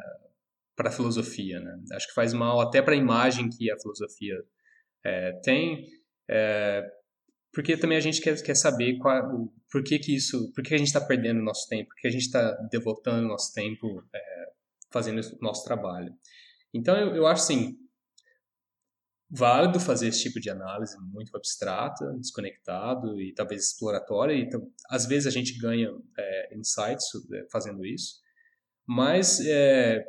para a filosofia, né? Acho que faz mal até para a imagem que a filosofia é, tem, é, porque também a gente quer, quer saber qual, por que, que isso, por que a gente está perdendo o nosso tempo, por que a gente está devotando o nosso tempo é, fazendo o nosso trabalho. Então eu, eu acho assim, válido fazer esse tipo de análise muito abstrata, desconectado e talvez exploratória. Então, às vezes a gente ganha é, insights fazendo isso, mas é,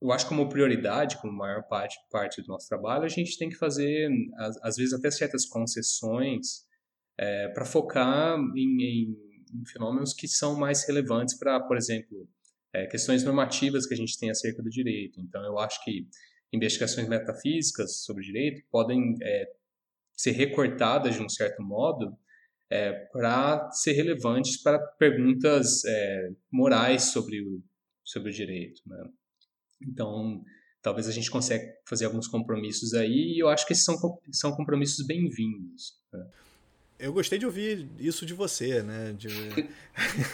eu acho como prioridade, como maior parte, parte do nosso trabalho, a gente tem que fazer, às, às vezes, até certas concessões é, para focar em, em, em, fenômenos que são mais relevantes para, por exemplo, é, questões normativas que a gente tem acerca do direito. Então, eu acho que investigações metafísicas sobre direito podem é, ser recortadas de um certo modo é, para ser relevantes para perguntas é, morais sobre o, sobre o direito. Né? Então, talvez a gente consiga fazer alguns compromissos aí e eu acho que esses são, são compromissos bem-vindos. Né? Eu gostei de ouvir isso de você, né? De...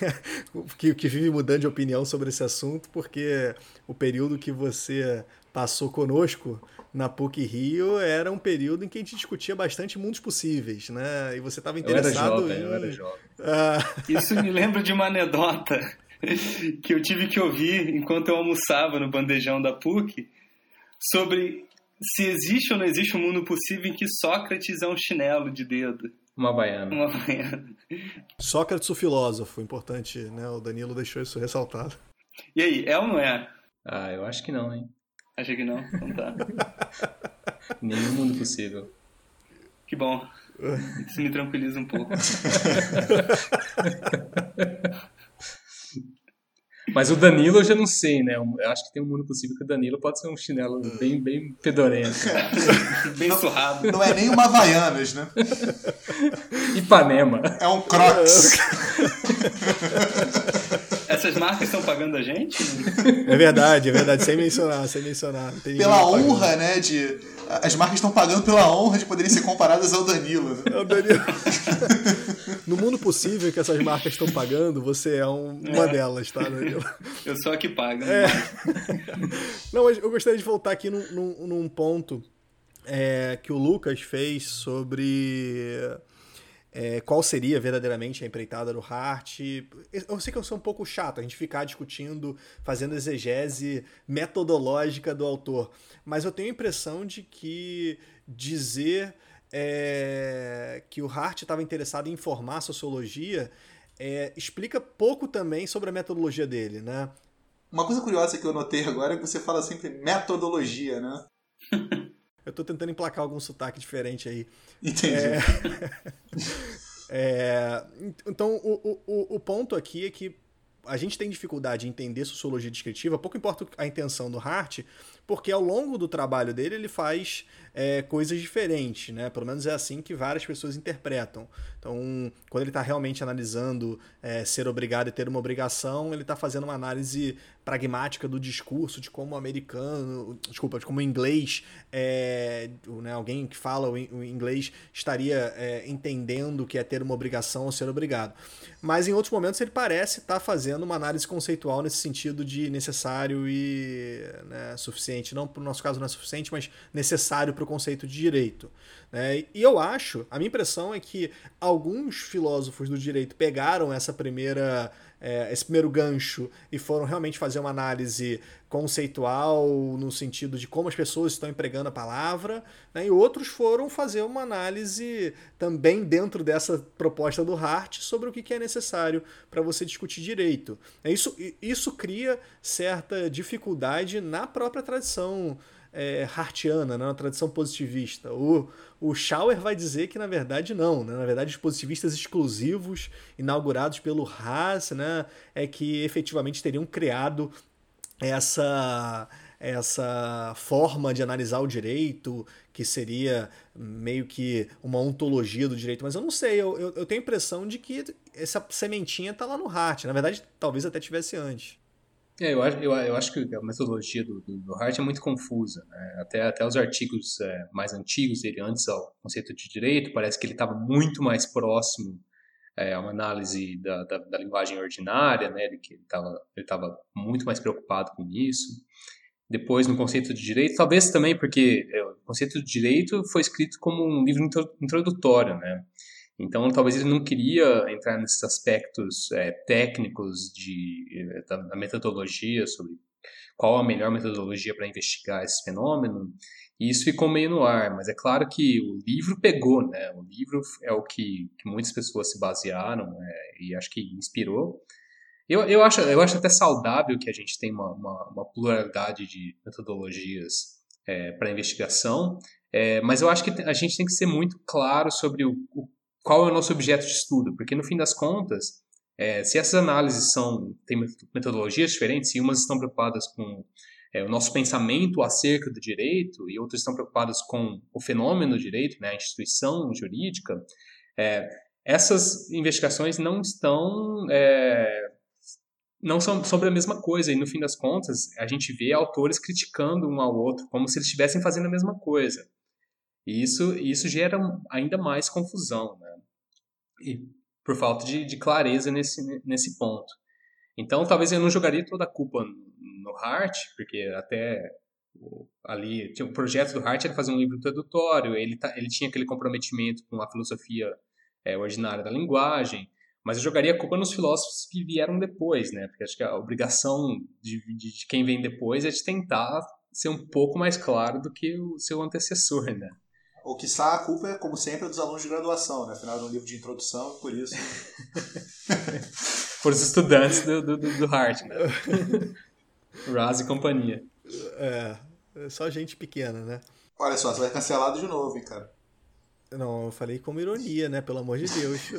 que, que vive mudando de opinião sobre esse assunto, porque o período que você passou conosco na PUC Rio era um período em que a gente discutia bastante mundos possíveis, né? E você estava interessado eu era jovem, em... Eu era jovem. Ah... Isso me lembra de uma anedota que eu tive que ouvir enquanto eu almoçava no bandejão da PUC sobre se existe ou não existe um mundo possível em que Sócrates é um chinelo de dedo. Uma baiana. Uma baiana. Sócrates o filósofo, importante, né? O Danilo deixou isso ressaltado. E aí, é ou não é? Ah, eu acho que não, hein? Acha que não? Então tá. Nenhum mundo possível. Que bom. Isso me tranquiliza um pouco. Mas o Danilo eu já não sei, né? Eu acho que tem um mundo possível que o Danilo pode ser um chinelo bem, bem fedorento. bem surrado. Não é nem uma Havaianas, né? Ipanema. É um Crocs. Essas marcas pagando a gente? É verdade, é verdade. Sem mencionar, sem mencionar. Pela honra, né, de as marcas estão pagando pela honra de poderem ser comparadas ao Danilo. Né? É o Danilo. no mundo possível que essas marcas estão pagando, você é um, uma é. delas, tá, Danilo? Eu sou a que paga. É. Não, mas eu gostaria de voltar aqui num, num, num ponto é, que o Lucas fez sobre é, qual seria verdadeiramente a empreitada do Hart. Eu sei que eu sou um pouco chato a gente ficar discutindo, fazendo exegese metodológica do autor, mas eu tenho a impressão de que dizer é, que o Hart estava interessado em informar sociologia é, explica pouco também sobre a metodologia dele, né? Uma coisa curiosa que eu notei agora é que você fala sempre metodologia, né? Eu tô tentando emplacar algum sotaque diferente aí. Entendi. É... é... Então, o, o, o ponto aqui é que a gente tem dificuldade em entender sociologia descritiva, pouco importa a intenção do Hart, porque ao longo do trabalho dele ele faz é, coisas diferentes, né? Pelo menos é assim que várias pessoas interpretam. Então, quando ele está realmente analisando é, ser obrigado e ter uma obrigação, ele está fazendo uma análise pragmática do discurso, de como o americano, desculpa, de como o inglês, é, né, alguém que fala o inglês estaria é, entendendo o que é ter uma obrigação ou ser obrigado. Mas em outros momentos ele parece estar tá fazendo uma análise conceitual nesse sentido de necessário e né, suficiente. Não, para o nosso caso não é suficiente, mas necessário para o conceito de direito. Né? E eu acho, a minha impressão é que alguns filósofos do direito pegaram essa primeira é, esse primeiro gancho e foram realmente fazer uma análise conceitual no sentido de como as pessoas estão empregando a palavra, né? e outros foram fazer uma análise também dentro dessa proposta do Hart sobre o que é necessário para você discutir direito. É, isso, isso cria certa dificuldade na própria tradição é, hartiana, né, tradição positivista. O, o Schauer vai dizer que, na verdade, não. Né? Na verdade, os positivistas exclusivos, inaugurados pelo Haas, né, é que efetivamente teriam criado essa essa forma de analisar o direito, que seria meio que uma ontologia do direito, mas eu não sei, eu, eu, eu tenho a impressão de que essa sementinha está lá no Hart. Na verdade, talvez até tivesse antes. É, eu, acho, eu, eu acho que a metodologia do, do, do Hart é muito confusa. Né? Até, até os artigos é, mais antigos dele, antes ao conceito de direito, parece que ele estava muito mais próximo é, a uma análise da, da, da, linguagem ordinária, né? ele estava ele tava muito mais preocupado com isso. Depois, no conceito de direito, talvez também porque é, o conceito de direito foi escrito como um livro introdutório, né? Então, talvez ele não queria entrar nesses aspectos é, técnicos de, eh, da, da, metodologia, sobre qual a melhor metodologia para investigar esse fenômeno, e isso ficou meio no ar, mas é claro que o livro pegou, né? O livro é o que, que muitas pessoas se basearam é, e acho que inspirou. Eu, eu, acho, eu acho até saudável que a gente tenha uma, uma, uma pluralidade de metodologias é, para investigação, é, mas eu acho que a gente tem que ser muito claro sobre o, o qual é o nosso objeto de estudo, porque no fim das contas, é, se essas análises são têm metodologias diferentes, se umas estão preocupadas com é, o nosso pensamento acerca do direito e outras estão preocupadas com o fenômeno do direito, né, a instituição jurídica, é, essas investigações não estão é, não são sobre a mesma coisa. E no fim das contas a gente vê autores criticando um ao outro como se eles estivessem fazendo a mesma coisa. E isso isso gera ainda mais confusão né? E por falta de, de clareza nesse, nesse ponto. Então, talvez eu não jogaria toda a culpa no Hart, porque até ali tinha o projeto do Hart era fazer um livro introdutório, ele, tá, ele tinha aquele comprometimento com a filosofia é, ordinária da linguagem, mas eu jogaria a culpa nos filósofos que vieram depois, né? Porque acho que a obrigação de, de, de quem vem depois é de tentar ser um pouco mais claro do que o seu antecessor, né? O que está a culpa é, como sempre, dos alunos de graduação, né? Afinal, é um livro de introdução, por isso. por os estudantes do, do, do Hart, né? Raz e companhia. É. É só gente pequena, né? Olha só, você vai cancelado de novo, hein, cara. Não, eu falei como ironia, né? Pelo amor de Deus.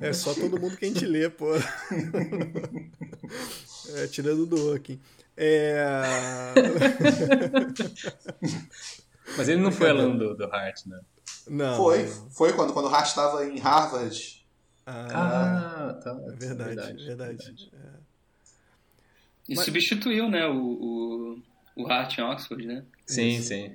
é só todo mundo que a gente lê, pô. É, tirando do aqui. É... Mas ele não foi aluno do, do Hart, né? Não. Foi, foi quando, quando o Hart estava em Harvard. Ah, Ah, tá. é verdade, verdade. verdade. É. E Mas- substituiu, né, o, o, o Hart em Oxford, né? Sim, sim.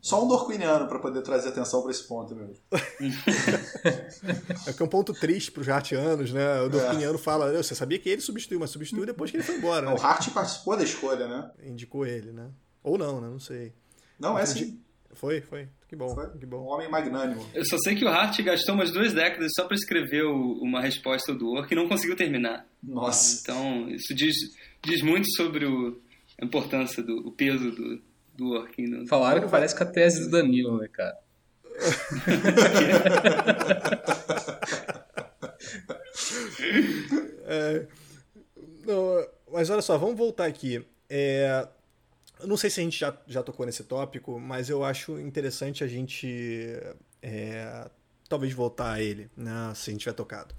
Só um dorquiniano para poder trazer atenção para esse ponto mesmo. É que é um ponto triste para os hartianos, né? O Dorquiniano fala, você sabia que ele substituiu, mas substituiu depois que ele foi embora, né? O Hart participou da escolha, né? Indicou ele, né? Ou não, né? Não sei. Não, é sim. Foi, foi. Que bom, Foi. que Um bom. homem magnânimo. Eu só sei que o Hart gastou umas duas décadas só para escrever o- uma resposta do Orc e não conseguiu terminar. Nossa. Então, isso diz, diz muito sobre o, a importância, do, o peso do, do Orc. No... Falaram que parece com a tese do Danilo, né, cara? É, não, mas olha só, vamos voltar aqui. É, não sei se a gente já, já tocou nesse tópico, mas eu acho interessante a gente é, talvez voltar a ele, né, se a gente tiver tocado.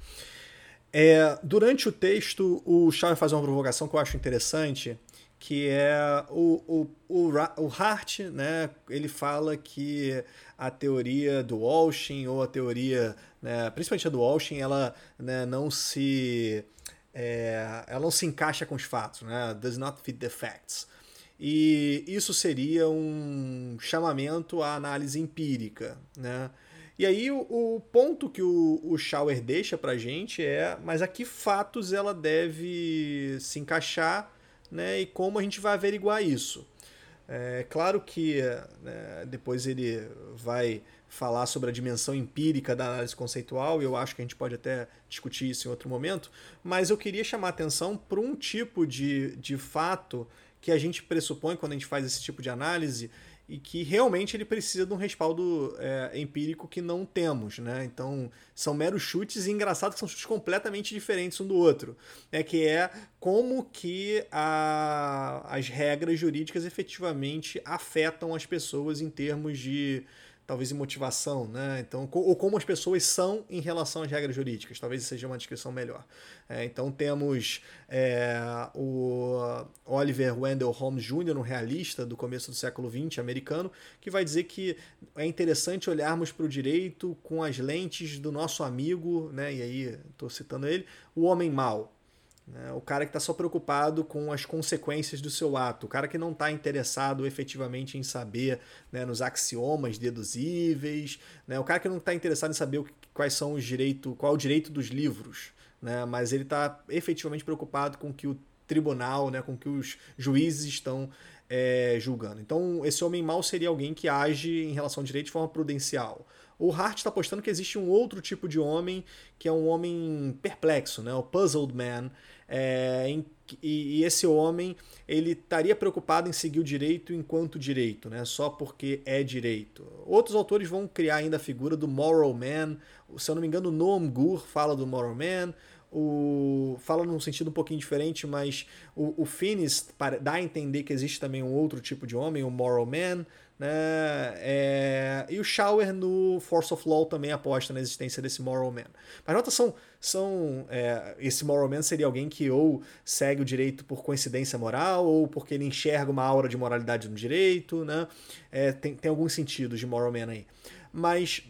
É, durante o texto, o Shaw vai fazer uma provocação que eu acho interessante, que é o, o, o, o Hart, né, ele fala que a teoria do Walshin, ou a teoria, né, principalmente a do Walshin, ela né, não se é, ela não se encaixa com os fatos, né, does not fit the facts. E isso seria um chamamento à análise empírica, né? E aí o, o ponto que o, o Schauer deixa pra gente é, mas a que fatos ela deve se encaixar, né? E como a gente vai averiguar isso? É claro que né, depois ele vai falar sobre a dimensão empírica da análise conceitual, e eu acho que a gente pode até discutir isso em outro momento, mas eu queria chamar atenção para um tipo de, de fato que a gente pressupõe quando a gente faz esse tipo de análise e que realmente ele precisa de um respaldo é, empírico que não temos, né? Então são meros chutes e engraçado que são chutes completamente diferentes um do outro, né? Que é como que a, as regras jurídicas efetivamente afetam as pessoas em termos de talvez em motivação, né? Então, ou como as pessoas são em relação às regras jurídicas, talvez seja uma descrição melhor. É, então temos é, o Oliver Wendell Holmes Jr., um realista do começo do século XX americano, que vai dizer que é interessante olharmos para o direito com as lentes do nosso amigo, né? E aí estou citando ele, o homem mau. Né? O cara que está só preocupado com as consequências do seu ato, o cara que não está interessado efetivamente em saber né, nos axiomas deduzíveis, né? o cara que não está interessado em saber quais são os direitos, qual é o direito dos livros, né? mas ele está efetivamente preocupado com que o tribunal, né, com que os juízes estão é, julgando. Então, esse homem mau seria alguém que age em relação ao direito de forma prudencial. O Hart está apostando que existe um outro tipo de homem, que é um homem perplexo, né? o puzzled man, é, em- e, e esse homem ele estaria preocupado em seguir o direito enquanto direito, né? só porque é direito. Outros autores vão criar ainda a figura do moral man, se eu não me engano, Noam Gur fala do moral man, o, fala num sentido um pouquinho diferente, mas o, o Finis dá a entender que existe também um outro tipo de homem, o moral man, né? É, e o Schauer no Force of Law também aposta na existência desse moral man. Mas notas são, são é, esse moral man seria alguém que ou segue o direito por coincidência moral ou porque ele enxerga uma aura de moralidade no direito, né? É, tem, tem alguns sentidos de moral man aí. Mas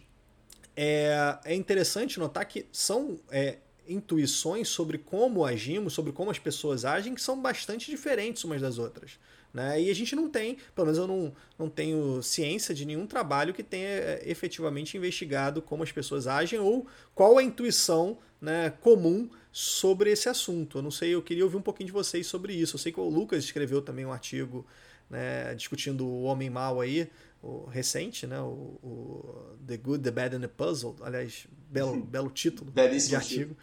é, é interessante notar que são é, intuições sobre como agimos, sobre como as pessoas agem, que são bastante diferentes umas das outras. Né? E a gente não tem, pelo menos eu não, não tenho ciência de nenhum trabalho que tenha é, efetivamente investigado como as pessoas agem ou qual a intuição né, comum sobre esse assunto. Eu não sei, eu queria ouvir um pouquinho de vocês sobre isso. Eu sei que o Lucas escreveu também um artigo né, discutindo o homem mau aí, o recente, né, o, o The Good, The Bad and The Puzzle. Aliás, belo, belo título Belíssimo de artigo.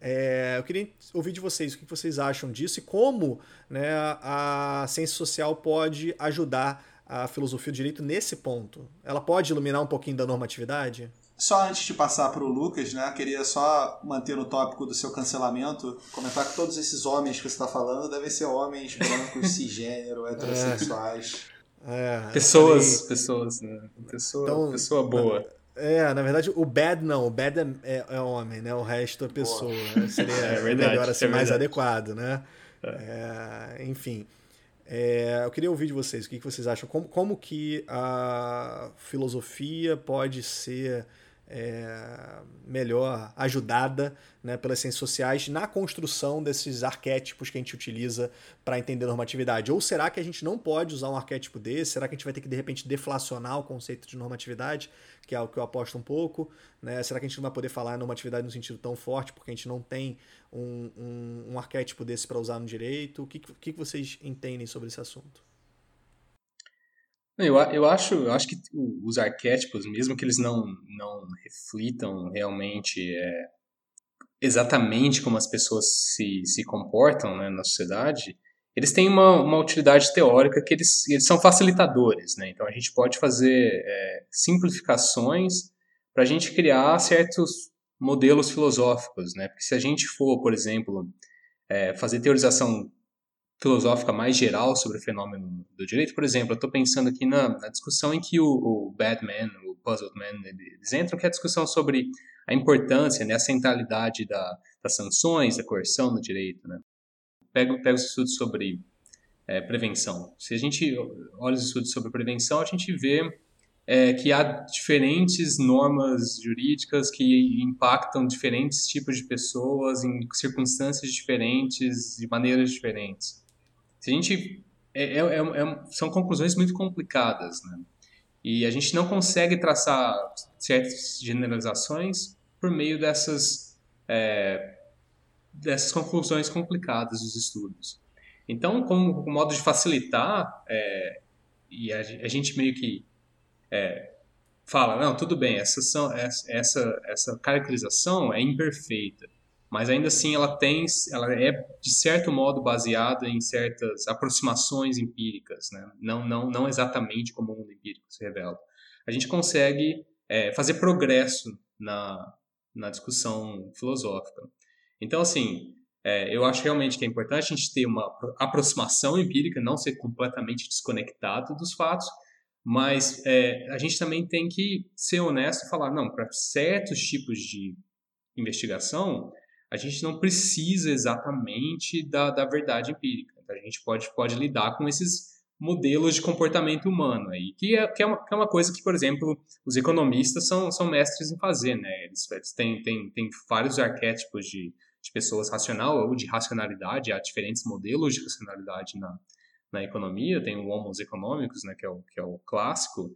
É, eu queria ouvir de vocês o que vocês acham disso e como né, a ciência social pode ajudar a filosofia do direito nesse ponto? Ela pode iluminar um pouquinho da normatividade? Só antes de passar para o Lucas, né, queria só manter no tópico do seu cancelamento, comentar que todos esses homens que você está falando devem ser homens brancos, cisgênero, heterossexuais. É, pessoas, aí... pessoas, né? Pessoa, então, pessoa boa. É, na verdade, o bad não, o bad é, é, é homem, né? O resto é pessoa. Boa. Seria é verdade, melhor assim, é mais adequado, né? É. é enfim. É, eu queria ouvir de vocês, o que, que vocês acham? Como, como que a filosofia pode ser é, melhor ajudada né, pelas ciências sociais na construção desses arquétipos que a gente utiliza para entender normatividade? Ou será que a gente não pode usar um arquétipo desse? Será que a gente vai ter que, de repente, deflacionar o conceito de normatividade, que é algo que eu aposto um pouco? Né? Será que a gente não vai poder falar normatividade no sentido tão forte porque a gente não tem um, um, um arquétipo desse para usar no direito? O que, que vocês entendem sobre esse assunto? Eu, eu, acho, eu acho que os arquétipos, mesmo que eles não, não reflitam realmente é, exatamente como as pessoas se, se comportam né, na sociedade, eles têm uma, uma utilidade teórica que eles, eles são facilitadores. Né? Então a gente pode fazer é, simplificações para a gente criar certos modelos filosóficos. Né? Porque se a gente for, por exemplo, é, fazer teorização filosófica mais geral sobre o fenômeno do direito. Por exemplo, eu estou pensando aqui na, na, discussão em que o, o Batman, o Puzzled Man, eles entram, que é a discussão sobre a importância, né, a centralidade da, das sanções, da coerção no direito. Né? Pego, pego os estudos sobre é, prevenção. Se a gente olha os estudos sobre prevenção, a gente vê é, que há diferentes normas jurídicas que impactam diferentes tipos de pessoas em circunstâncias diferentes, de maneiras diferentes. Se a gente é, é, é, é, são conclusões muito complicadas, né? E a gente não consegue traçar certas generalizações por meio dessas é, dessas conclusões complicadas dos estudos. Então, como, como modo de facilitar, é, e a, a, gente meio que fala, não, tudo bem, essa, são, essa, essa caracterização é imperfeita mas ainda assim ela tem, ela é de certo modo baseada em certas aproximações empíricas, né? não, não, não exatamente como o mundo empírico se revela. A gente consegue é, fazer progresso na, na discussão filosófica. Então, assim, é, eu acho realmente que é importante a gente ter uma aproximação empírica, não ser completamente desconectado dos fatos, mas é, a gente também tem que ser honesto e falar, não, para certos tipos de investigação, a gente não precisa exatamente da, da verdade empírica. Então, a gente pode, pode lidar com esses modelos de comportamento humano aí, que é, que é, uma, que é uma coisa que, por exemplo, os economistas são, são mestres em fazer, né? Eles, eles têm, têm, têm vários arquétipos de, de pessoas racional ou de racionalidade, há diferentes modelos de racionalidade na, na economia, tem o Homos econômicos, né, que é o, que é o clássico,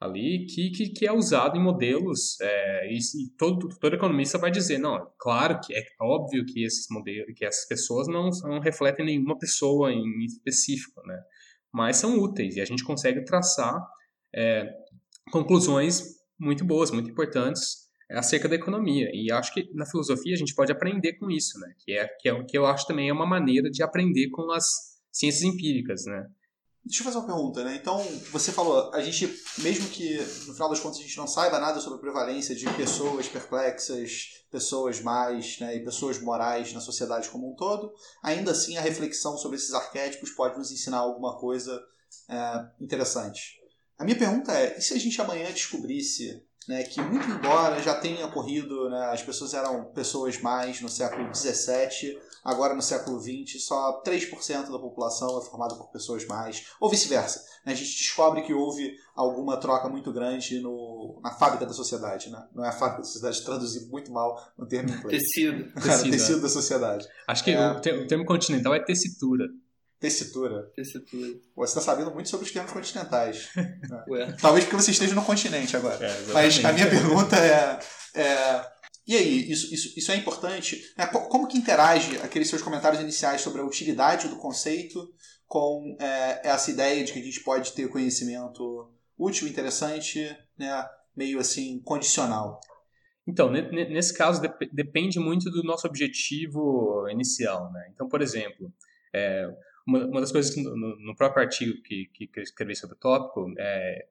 ali que, que, que, é usado em modelos é, e, e, todo, todo economista vai dizer não claro que é óbvio que esses modelos que essas pessoas não, não refletem nenhuma pessoa em específico né? Mas são úteis e a gente consegue traçar é, conclusões muito boas muito importantes acerca da economia. E acho que na filosofia a gente pode aprender com isso né? Que é que é que eu acho também é uma maneira de aprender com as ciências empíricas né Deixa eu fazer uma pergunta, né? Então, você falou, a gente, mesmo que no final das contas a gente não saiba nada sobre a prevalência de pessoas perplexas, pessoas mais, né, e pessoas morais na sociedade como um todo, ainda assim a reflexão sobre esses arquétipos pode nos ensinar alguma coisa é, interessante. A minha pergunta é: e se a gente amanhã descobrisse né, que muito embora já tenha ocorrido, né, as pessoas eram pessoas mais no século XVII, agora no século XX só 3% da população é formada por pessoas mais, ou vice-versa. Né, a gente descobre que houve alguma troca muito grande no, na fábrica da sociedade. Né? Não é a fábrica da sociedade, traduzir muito mal no termo inglês. Tecido. tecido, tecido é. da sociedade. Acho que é... o, termo continental é tessitura. Tessitura. Tessitura. Pô, você está sabendo muito sobre os termos continentais. né? Talvez porque você esteja no continente agora. É, Mas a minha pergunta é, é, E aí, isso, isso, isso é importante? Né? Como que interage aqueles seus comentários iniciais sobre a utilidade do conceito com é, essa ideia de que a gente pode ter conhecimento útil, interessante, né? meio assim, condicional? Então, nesse caso, depende muito do nosso objetivo inicial. Né? Então, por exemplo, é, uma, uma das coisas que no, no, próprio artigo que, que eu escrevi sobre o tópico, é,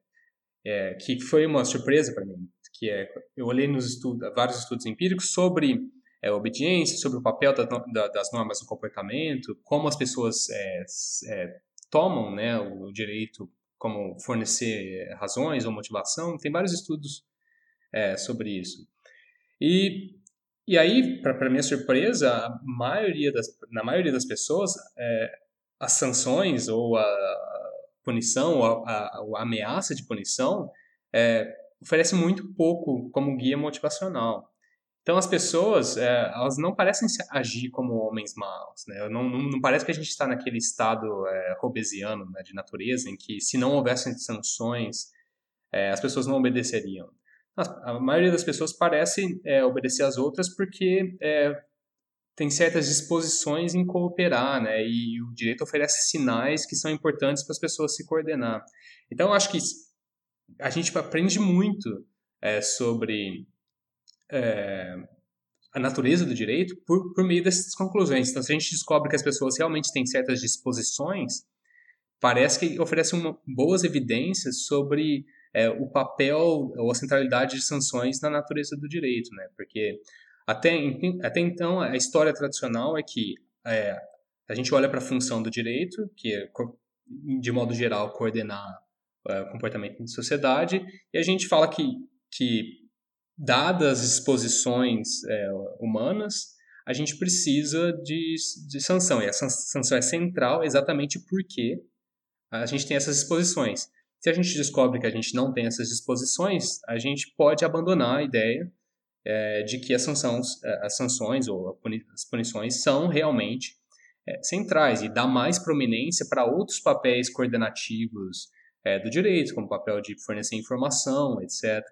é, que foi uma surpresa para mim, que é, eu olhei nos estudos, vários estudos empíricos sobre é, obediência, sobre o papel da, da, das normas no comportamento, como as pessoas é, é, tomam né, o direito como fornecer razões ou motivação, tem vários estudos é, sobre isso. E, e aí, para minha surpresa, maioria das, na maioria das pessoas, é, as sanções ou a punição ou a, a, a ameaça de punição é, oferece muito pouco como guia motivacional. Então as pessoas, é, elas não parecem agir como homens maus, né? Não, não, não parece que a gente está naquele estado é, robesiano né, de natureza em que se não houvessem sanções, é, as pessoas não obedeceriam. A, a maioria das pessoas parece é, obedecer às outras porque é, tem certas disposições em cooperar, né? E o direito oferece sinais que são importantes para as pessoas se coordenar. Então, acho que a gente aprende muito é, sobre é, a natureza do direito por, por meio dessas conclusões. Então, se a gente descobre que as pessoas realmente têm certas disposições, parece que oferece uma, boas evidências sobre é, o papel ou a centralidade de sanções na natureza do direito, né? Porque até, até então a história tradicional é que é, a gente olha para a função do direito, que é de modo geral coordenar é, o comportamento de sociedade, e a gente fala que que dadas as exposições é, humanas, a gente precisa de, de sanção. E a sanção é central exatamente porque a gente tem essas exposições. Se a gente descobre que a gente não tem essas disposições, a gente pode abandonar a ideia é, de que as sanções, é, as sanções ou as punições são realmente é, centrais e dar mais prominência para outros papéis coordenativos é, do direito, como o papel de fornecer informação, etc.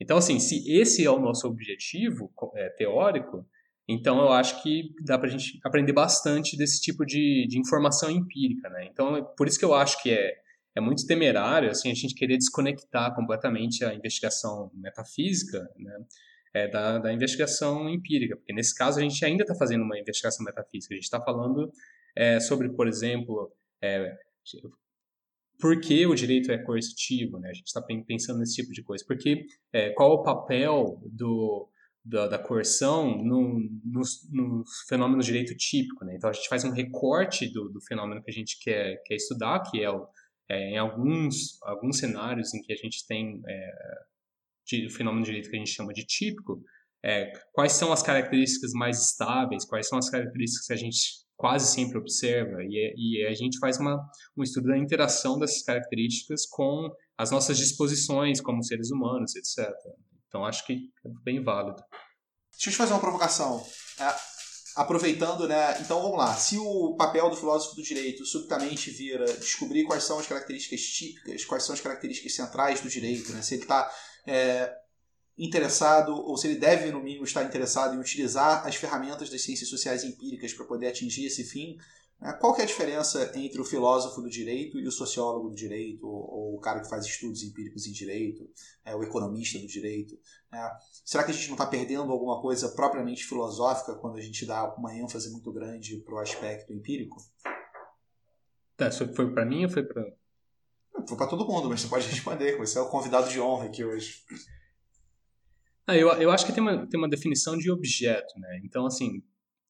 Então, assim, se esse é o nosso objetivo é, teórico, então eu acho que dá para a gente aprender bastante desse tipo de, de informação empírica, né? Então, por isso que eu acho que é, é muito temerário, assim, a gente querer desconectar completamente a investigação metafísica, né? É, da, da investigação empírica, porque nesse caso a gente ainda está fazendo uma investigação metafísica, a gente está falando é, sobre, por exemplo, é, por que o direito é coercitivo, né? A gente está pensando nesse tipo de coisa. Porque é, qual é o papel do, da, da coerção no, no, no, fenômeno do direito típico, né? Então a gente faz um recorte do, do fenômeno que a gente quer, quer estudar, que é, o, é em alguns, alguns cenários em que a gente tem é, de, fenômeno do direito que a gente chama de típico, é, quais são as características mais estáveis, quais são as características que a gente quase sempre observa, e, e a gente faz uma, um estudo da interação dessas características com as nossas disposições como seres humanos, etc. Então acho que é bem válido. Deixa eu te fazer uma provocação. É, aproveitando, né? Então vamos lá. Se o papel do filósofo do direito subitamente vira descobrir quais são as características típicas, quais são as características centrais do direito, né? Se ele está é, interessado, ou se ele deve, no mínimo, estar interessado em utilizar as ferramentas das ciências sociais empíricas para poder atingir esse fim. Né? Qual é a diferença entre o filósofo do direito e o sociólogo do direito, ou, o cara que faz estudos empíricos em direito, é, o economista do direito? Né? Será que a gente não está perdendo alguma coisa propriamente filosófica quando a gente dá uma ênfase muito grande para o aspecto empírico? Tá, foi para mim ou foi para... Foi para todo mundo, mas você pode responder, você é o convidado de honra aqui hoje. Ah, eu, eu acho que tem uma, tem uma definição de objeto, né? Então, assim,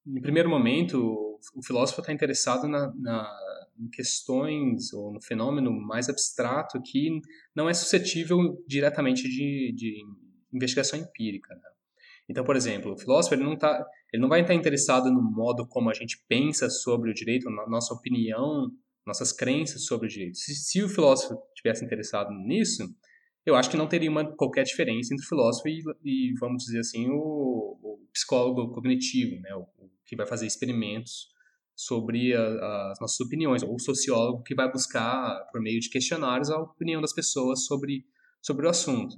em primeiro momento, o, o filósofo está interessado na, na, em questões ou no fenômeno mais abstrato que não é suscetível diretamente de, de investigação empírica. Né? Então, por exemplo, o filósofo ele não, tá, ele não vai estar interessado no modo como a gente pensa sobre o direito, na nossa opinião, nossas crenças sobre o direito. Se, se o filósofo tivesse interessado nisso, eu acho que não teria uma, qualquer diferença entre o filósofo e, e vamos dizer assim, o, o psicólogo cognitivo, né, o, o, que vai fazer experimentos sobre a, as nossas opiniões, ou o sociólogo que vai buscar, por meio de questionários, a opinião das pessoas sobre, sobre o assunto.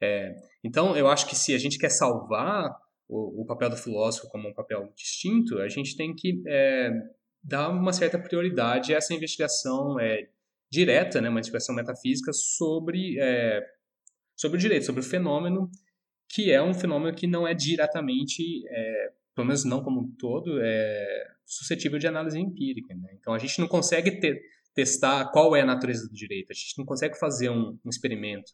É, então, eu acho que se a gente quer salvar o, o, papel do filósofo como um papel distinto, a gente tem que é, dar uma certa prioridade a essa investigação é, direta, né, uma investigação metafísica sobre, é, sobre o direito, sobre o fenômeno, que é um fenômeno que não é diretamente é, pelo menos não como um todo, é suscetível de análise empírica. Né? Então a gente não consegue ter, testar qual é a natureza do direito, a gente não consegue fazer um, um experimento.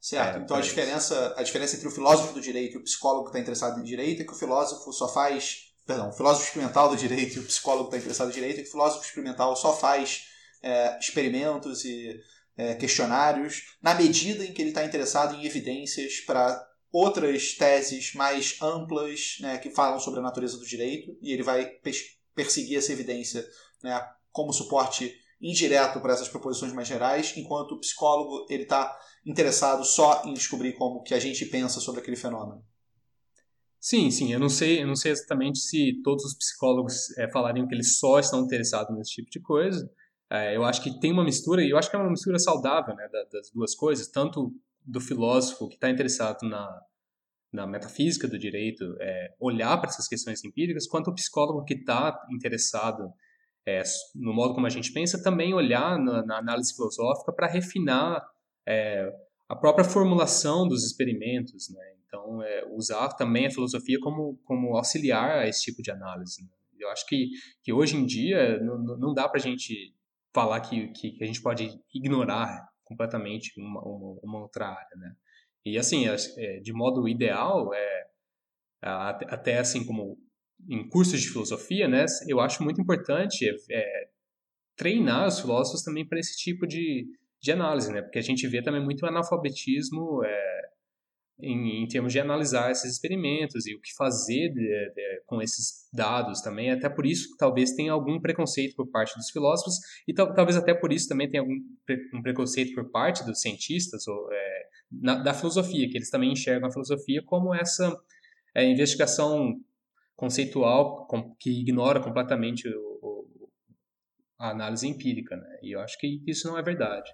Certo, é, então a diferença, a diferença entre o filósofo do direito e o psicólogo que está interessado em direito é que o filósofo só faz. Perdão, o filósofo experimental do direito e o psicólogo que está interessado em direito é que o filósofo experimental só faz é, experimentos e é, questionários na medida em que ele está interessado em evidências para outras teses mais amplas né, que falam sobre a natureza do direito e ele vai perseguir essa evidência né, como suporte indireto para essas proposições mais gerais, enquanto o psicólogo ele está interessado só em descobrir como que a gente pensa sobre aquele fenômeno. Sim, sim. Eu não sei, eu não sei exatamente se todos os psicólogos é, falariam que eles só estão interessados nesse tipo de coisa. É, eu acho que tem uma mistura, e eu acho que é uma mistura saudável né, das duas coisas, tanto do filósofo que está interessado na, na metafísica do direito é, olhar para essas questões empíricas, quanto o psicólogo que está interessado é, no modo como a gente pensa, também olhar na, na análise filosófica para refinar é, a própria formulação dos experimentos, né? Então, é, usar também a filosofia como, como auxiliar a esse tipo de análise. Né? Eu acho que, que hoje em dia não, não dá para a gente falar que, que, a gente pode ignorar completamente uma, uma, uma outra área, né? E assim, é, de modo ideal, é, até assim como em cursos de filosofia, né, eu acho muito importante é, é, treinar os filósofos também para esse tipo de, de análise, né, porque a gente vê também muito analfabetismo é, em, em, termos de analisar esses experimentos e o que fazer de, de, com esses dados também. Até por isso, talvez tenha algum preconceito por parte dos filósofos e tal, talvez até por isso também tenha algum pre, um preconceito por parte dos cientistas ou é, na, da filosofia, que eles também enxergam a filosofia como essa é, investigação conceitual que ignora completamente o, o, a análise empírica, né? E eu acho que isso não é verdade.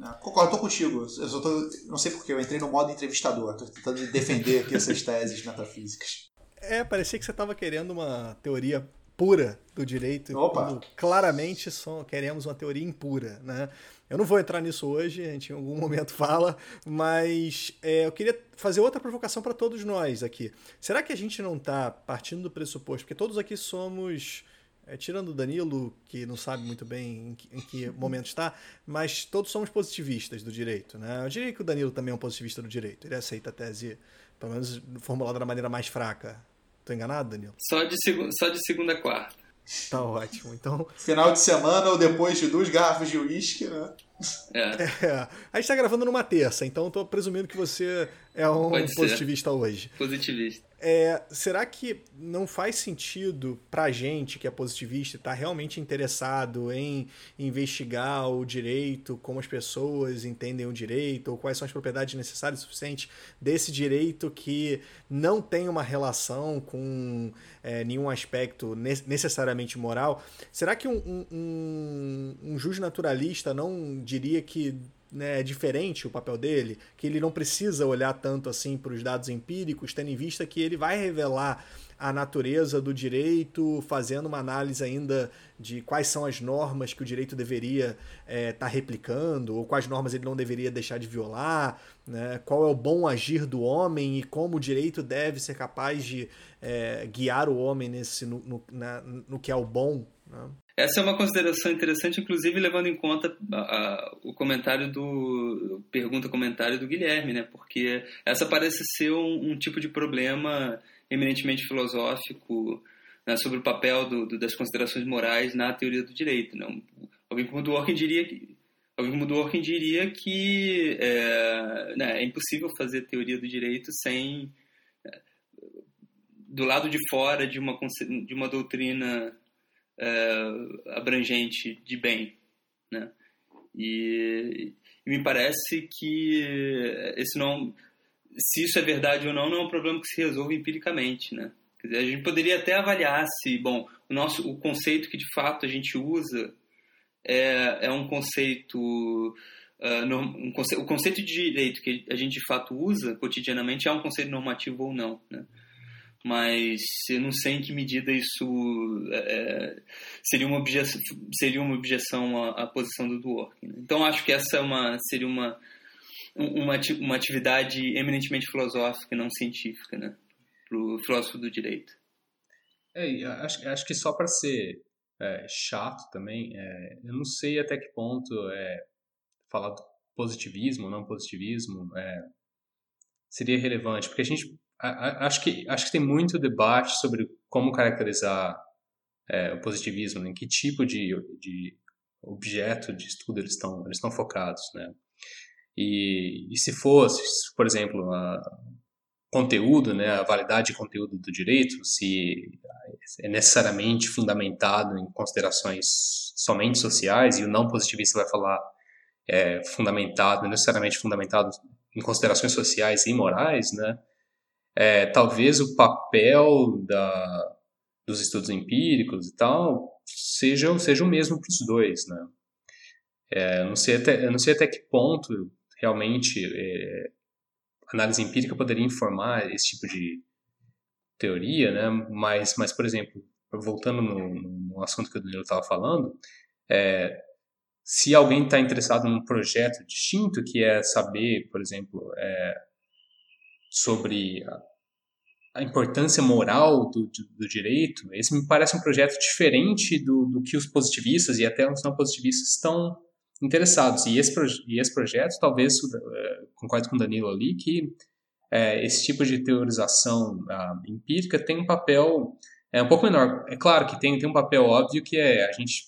Não, concordo, tô contigo. Eu tô, não sei porque eu entrei no modo entrevistador, tô tentando defender aqui essas teses metafísicas. É, parecia que você estava querendo uma teoria pura do direito. Opa. Claramente só queremos uma teoria impura, né? Eu não vou entrar nisso hoje, a gente em algum momento fala, mas é, eu queria fazer outra provocação para todos nós aqui. Será que a gente não está partindo do pressuposto, porque todos aqui somos, é, tirando o Danilo, que não sabe muito bem em que, em que momento está, mas todos somos positivistas do direito, né? Eu diria que o Danilo também é um positivista do direito, ele aceita a tese, pelo menos formulada da maneira mais fraca. Tô enganado, Danilo? Só de, só de segunda a quarta. Tá ótimo. Então. Final de semana ou depois de duas garrafas de uísque, né? É. é. A gente tá gravando numa terça, então eu tô presumindo que você é um positivista hoje. Positivista. É, será que não faz sentido pra gente que é positivista estar tá realmente interessado em investigar o direito, como as pessoas entendem o direito, ou quais são as propriedades necessárias e suficientes desse direito que não tem uma relação com é, nenhum aspecto necessariamente moral? Será que um, um, um juiz naturalista não diria que né, é diferente o papel dele, que ele não precisa olhar tanto assim para os dados empíricos, tendo em vista que ele vai revelar a natureza do direito, fazendo uma análise ainda de quais são as normas que o direito deveria estar é, tá replicando, ou quais normas ele não deveria deixar de violar, né? qual é o bom agir do homem e como o direito deve ser capaz de é, guiar o homem nesse, no, no, na, no que é o bom. Né? Essa é uma consideração interessante, inclusive levando em conta a, a, o comentário do pergunta-comentário do Guilherme, né? Porque essa parece ser um, um tipo de problema eminentemente filosófico né, sobre o papel do, do, das considerações morais na teoria do direito. Não? Alguém como Dworkin diria que alguém como Dworkin diria que é, né, é impossível fazer teoria do direito sem é, do lado de fora de uma de uma doutrina é, abrangente de bem, né? E, e, me parece que esse não, se isso é verdade ou não, não é um problema que se resolve empiricamente, né? Quer dizer, a gente poderia até avaliar se, bom, o nosso, o conceito que de fato a gente usa é, é um conceito Uh, um conce o conceito de direito que a gente de fato usa cotidianamente é um conceito normativo ou não. Né? Mas eu não sei em que medida isso é, seria, uma objeção, seria uma objeção à, à posição do Dworkin. Né? Então acho que essa é uma, seria uma, uma, uma atividade eminentemente filosófica não científica né? para o filósofo do direito. É, acho, acho que só para ser é, chato também, é, eu não sei até que ponto é, falar do positivismo não positivismo é, seria relevante, porque a gente acho que acho que tem muito debate sobre como caracterizar é, o positivismo, em que tipo de, de objeto de estudo eles estão eles estão focados, né? E, e se fosse, por exemplo, a, conteúdo, né, a validade de conteúdo do direito, se é necessariamente fundamentado em considerações somente sociais e o não positivista vai falar é, fundamentado, necessariamente fundamentado em considerações sociais e morais, né? É, talvez o papel da, dos estudos empíricos e tal seja, seja o mesmo para os dois, né? É, não sei até, eu não sei até que ponto realmente é, análise empírica poderia informar esse tipo de teoria, né? Mas, mas por exemplo, voltando no, no assunto que o Danilo estava falando, é, se alguém está interessado num projeto distinto, que é saber, por exemplo, é, sobre a, importância moral do, do, do, direito, esse me parece um projeto diferente do, do que os positivistas e até os não positivistas estão interessados. E esse, e esse projeto, talvez, uh, concordo com o Danilo ali, que é, esse tipo de teorização uh, empírica tem um papel é, um pouco menor. É claro que tem, tem um papel óbvio que é a gente,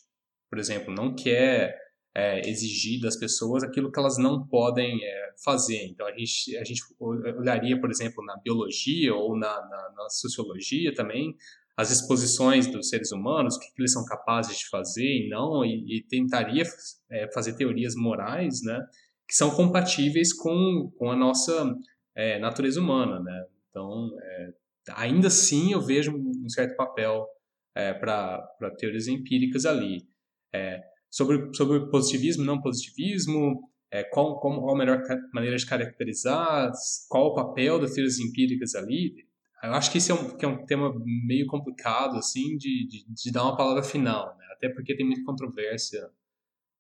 por exemplo, não quer é, exigir das pessoas aquilo que elas não podem é, fazer. Então, a gente, a gente olharia, por exemplo, na biologia ou na, na, na sociologia também, as exposições dos seres humanos, o que, eles são capazes de fazer e não, e, e tentaria é, fazer teorias morais, né, que são compatíveis com, com a nossa é, natureza humana, né. Então, é, ainda assim eu vejo um certo papel é, para teorias empíricas ali. É, sobre, sobre positivismo, não positivismo, é, qual, qual a melhor maneira de caracterizar, qual o papel das teorias empíricas ali, eu acho que esse é um, que é um tema meio complicado, assim, de, de, de dar uma palavra final, né? Até porque tem muita controvérsia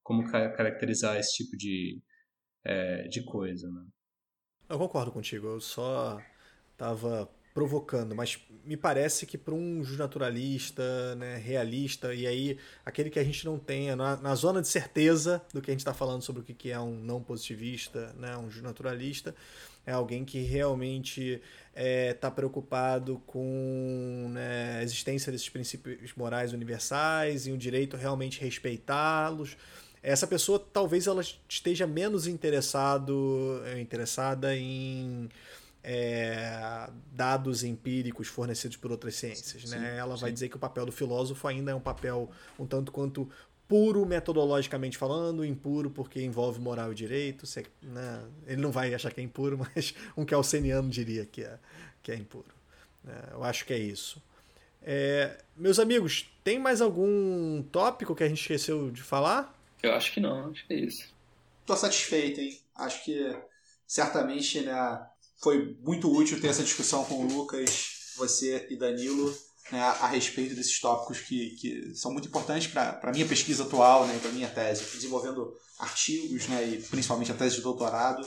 como caracterizar esse tipo de, é, de coisa, né? Eu concordo contigo, eu só estava provocando, mas me parece que para um naturalista, né, realista, e aí aquele que a gente não tenha na, na zona de certeza do que a gente está falando sobre o que é um não positivista, né, um naturalista, é alguém que realmente está é, tá preocupado com né, a existência desses princípios morais universais e o direito realmente respeitá-los. Essa pessoa talvez ela esteja menos interessado, interessada em é, dados empíricos fornecidos por outras ciências. Sim, né? Ela sim. vai dizer que o papel do filósofo ainda é um papel um tanto quanto puro metodologicamente falando, impuro porque envolve moral e direito. Você, né? Ele não vai achar que é impuro, mas um kelseniano diria que é, que é impuro. É, eu acho que é isso. É, meus amigos, tem mais algum tópico que a gente esqueceu de falar? Eu acho que não, acho que é isso. Tô satisfeito, hein? Acho que certamente né, foi muito útil ter essa discussão com o Lucas, você e Danilo né, a respeito desses tópicos que, que são muito importantes para a minha pesquisa atual, né, para a minha tese, desenvolvendo artigos, né, e principalmente a tese de doutorado,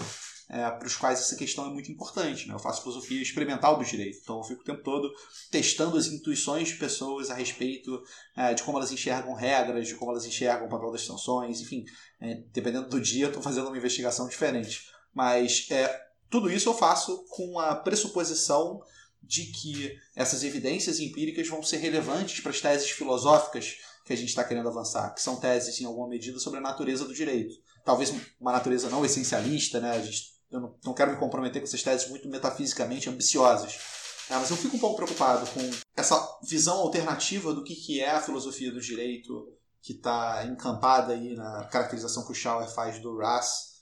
é, para os quais essa questão é muito importante. Né? Eu faço filosofia experimental do direito, então eu fico o tempo todo testando as intuições de pessoas a respeito é, de como elas enxergam regras, de como elas enxergam o papel das sanções, enfim, é, dependendo do dia, estou fazendo uma investigação diferente. Mas é, tudo isso eu faço com a pressuposição de que essas evidências empíricas vão ser relevantes para as teses filosóficas que a gente está querendo avançar, que são teses, em alguma medida, sobre a natureza do direito. Talvez uma natureza não essencialista, né? Gente, eu não, quero me comprometer com essas teses muito metafisicamente ambiciosas. Né? Mas eu fico um pouco preocupado com essa visão alternativa do que, que é a filosofia do direito, que está encampada aí na caracterização que o Schauer faz do Ras?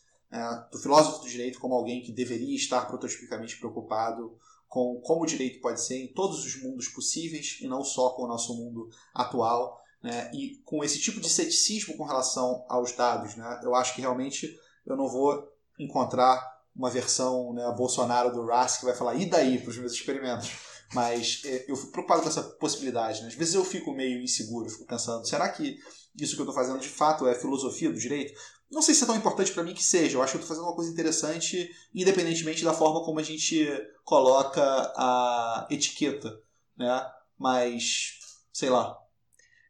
Do filósofo do direito como alguém que deveria estar prototipicamente preocupado com como o direito pode ser em todos os mundos possíveis e não só com o nosso mundo atual. Né? E com esse tipo de ceticismo com relação aos dados, né? eu acho que realmente eu não vou encontrar uma versão né, Bolsonaro do RAS que vai falar e daí para os meus experimentos. Mas é, eu fico preocupado com essa possibilidade. Né? Às vezes eu fico meio inseguro, fico pensando, será que isso que eu estou fazendo de fato é filosofia do direito? Não sei se é tão importante para mim que seja. Eu acho que eu estou fazendo uma coisa interessante, independentemente da forma como a gente coloca a etiqueta. Né? mas sei lá.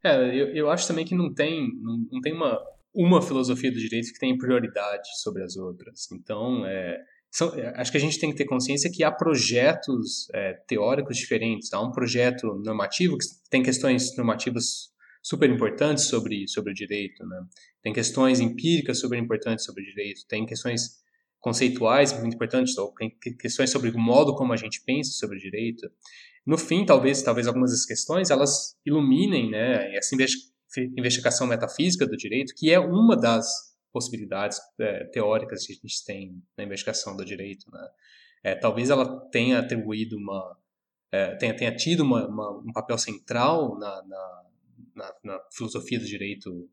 É, eu, eu acho também que não tem, não, não tem uma, uma filosofia do direito que tem prioridade sobre as outras. Então, é, são, é, acho que a gente tem que ter consciência que há projetos é, teóricos diferentes. Há um projeto normativo que tem questões normativas super importantes sobre, sobre o direito, né? Tem questões empíricas super importantes sobre o direito, tem questões conceituais muito importantes, ou questões sobre o modo como a gente pensa sobre o direito. No fim, talvez, talvez algumas das questões elas iluminem, né, essa investigação metafísica do direito, que é uma das possibilidades é, teóricas que a gente tem na investigação do direito, né? É, talvez ela tenha atribuído uma é, tenha, tenha tido uma, uma, um papel central na, na, na, na filosofia do direito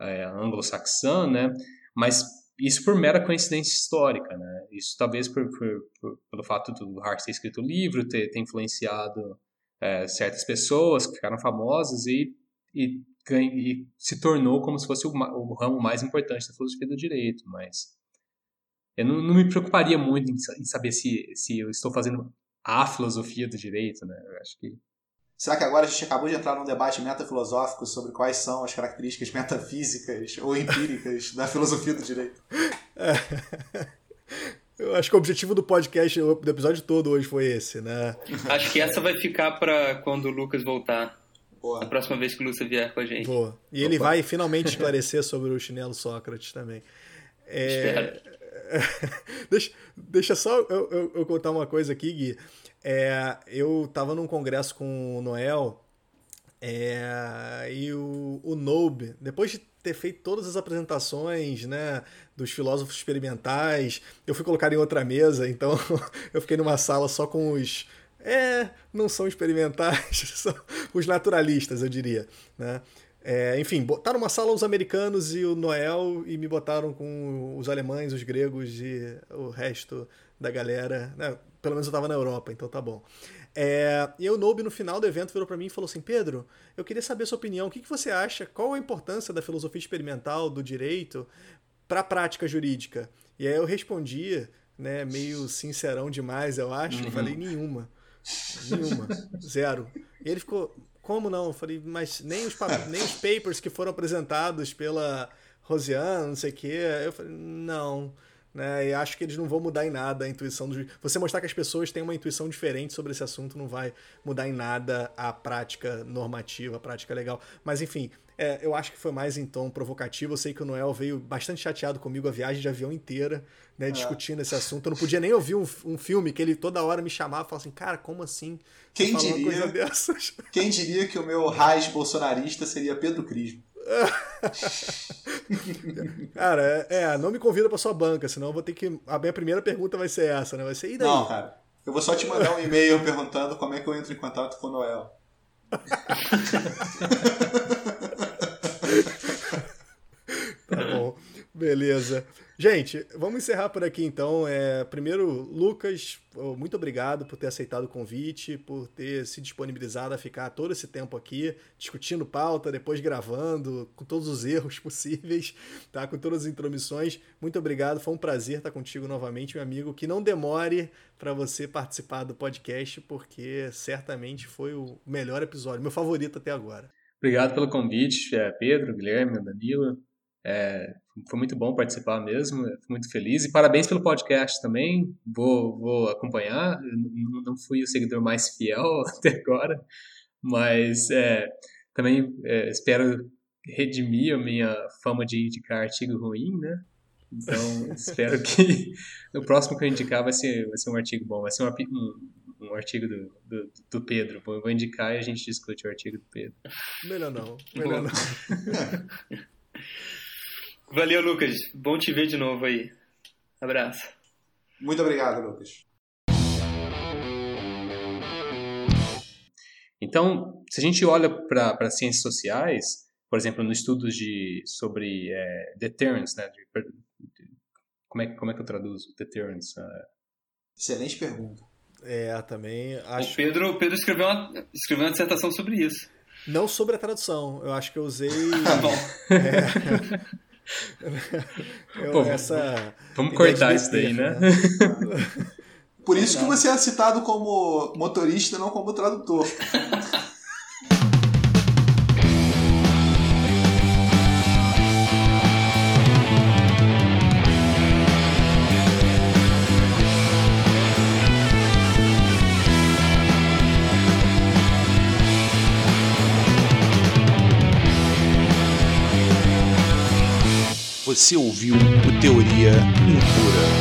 é, anglo-saxã, né? Mas isso por mera coincidência histórica, né? Isso talvez por, por, por pelo fato do Hart ter escrito o livro, ter, ter influenciado é, certas pessoas que ficaram famosas e, e, e, se tornou como se fosse o, o, ramo mais importante da filosofia do direito, mas eu não, não me preocuparia muito em, em, saber se, se eu estou fazendo a filosofia do direito, né? Eu acho que Será que agora a gente acabou de entrar num debate metafilosófico sobre quais são as características metafísicas ou empíricas da filosofia do direito? É. Eu acho que o objetivo do podcast, do episódio todo hoje foi esse, né? Acho que essa vai ficar para quando o Lucas voltar. Boa. A próxima vez que o Lucas vier com a gente. Boa. E Opa. ele vai finalmente esclarecer sobre o chinelo Sócrates também. É... deixa, deixa só eu, eu, eu, contar uma coisa aqui, Gui. É, eu estava num congresso com o Noel é, e o, o Nobe, depois de ter feito todas as apresentações né, dos filósofos experimentais, eu fui colocar em outra mesa, então eu fiquei numa sala só com os. É, não são experimentais, são os naturalistas, eu diria. Né? É, enfim, botaram uma sala os americanos e o Noel e me botaram com os alemães, os gregos e o resto da galera. Né? Pelo menos eu estava na Europa, então tá bom. É, e o Nobe, no final do evento, virou para mim e falou assim: Pedro, eu queria saber a sua opinião. O que, que você acha? Qual a importância da filosofia experimental, do direito, para a prática jurídica? E aí eu respondi, né, meio sincerão demais, eu acho. Uhum. Eu falei: nenhuma. Nenhuma. Zero. E ele ficou: como não? Eu falei: mas nem os, nem os papers que foram apresentados pela Rosiane, não sei o quê. Eu falei: não né? E acho que eles não vão mudar em nada a intuição do Você mostrar que as pessoas têm uma intuição diferente sobre esse assunto não vai mudar em nada a prática normativa, a prática legal. Mas enfim, é, eu acho que foi mais em tom provocativo. Eu sei que o Noel veio bastante chateado comigo a viagem de avião inteira, né, é. discutindo esse assunto. Eu não podia nem ouvir um, um filme que ele toda hora me chamava e falava assim, cara, como assim? Quem diria, quem diria que o meu raiz bolsonarista seria Pedro Crismo? cara, é, é, não me convida pra sua banca, senão eu vou ter que. A minha primeira pergunta vai ser essa, né? Vai ser, e daí? Não, cara. Eu vou só te mandar um e-mail perguntando como é que eu entro em contato com o Noel. tá bom. Beleza. Gente, vamos encerrar por aqui então. É, primeiro, Lucas, muito obrigado por ter aceitado o convite, por ter se disponibilizado a ficar todo esse tempo aqui, discutindo pauta, depois gravando, com todos os erros possíveis, tá? Com todas as intromissões. Muito obrigado, foi um prazer estar contigo novamente, meu amigo. Que não demore para você participar do podcast, porque certamente foi o melhor episódio, meu favorito até agora. Obrigado pelo convite, é, Pedro, Guilherme, Danilo. É, foi muito bom participar mesmo, muito feliz. E parabéns pelo podcast também, vou, vou acompanhar. Eu não fui o seguidor mais fiel até agora, mas é, também é, espero redimir a minha fama de indicar artigo ruim, né? Então, espero que o próximo que eu indicar vai ser, vai ser um artigo bom, vai ser um, um, um artigo do, do, do, Pedro. Vou, vou indicar e a gente discute o artigo do Pedro. Melhor não, melhor não. Valeu, Lucas. Bom te ver de novo aí. Abraço. Muito obrigado, Lucas. Então, se a gente olha para ciências sociais, por exemplo, no estudos de, sobre é, deterrence, né, de, de, como, é, como é que eu traduzo deterrence? Uh... Excelente pergunta. É, também acho... O Pedro, Pedro escreveu, uma, escreveu uma dissertação sobre isso. Não sobre a tradução, eu acho que eu usei... Ah, bom. É... Eu, Pô, essa vamos cortar isso daí, né? né? Por isso que você é citado como motorista, não como tradutor. Você ouviu o Teoria Impura.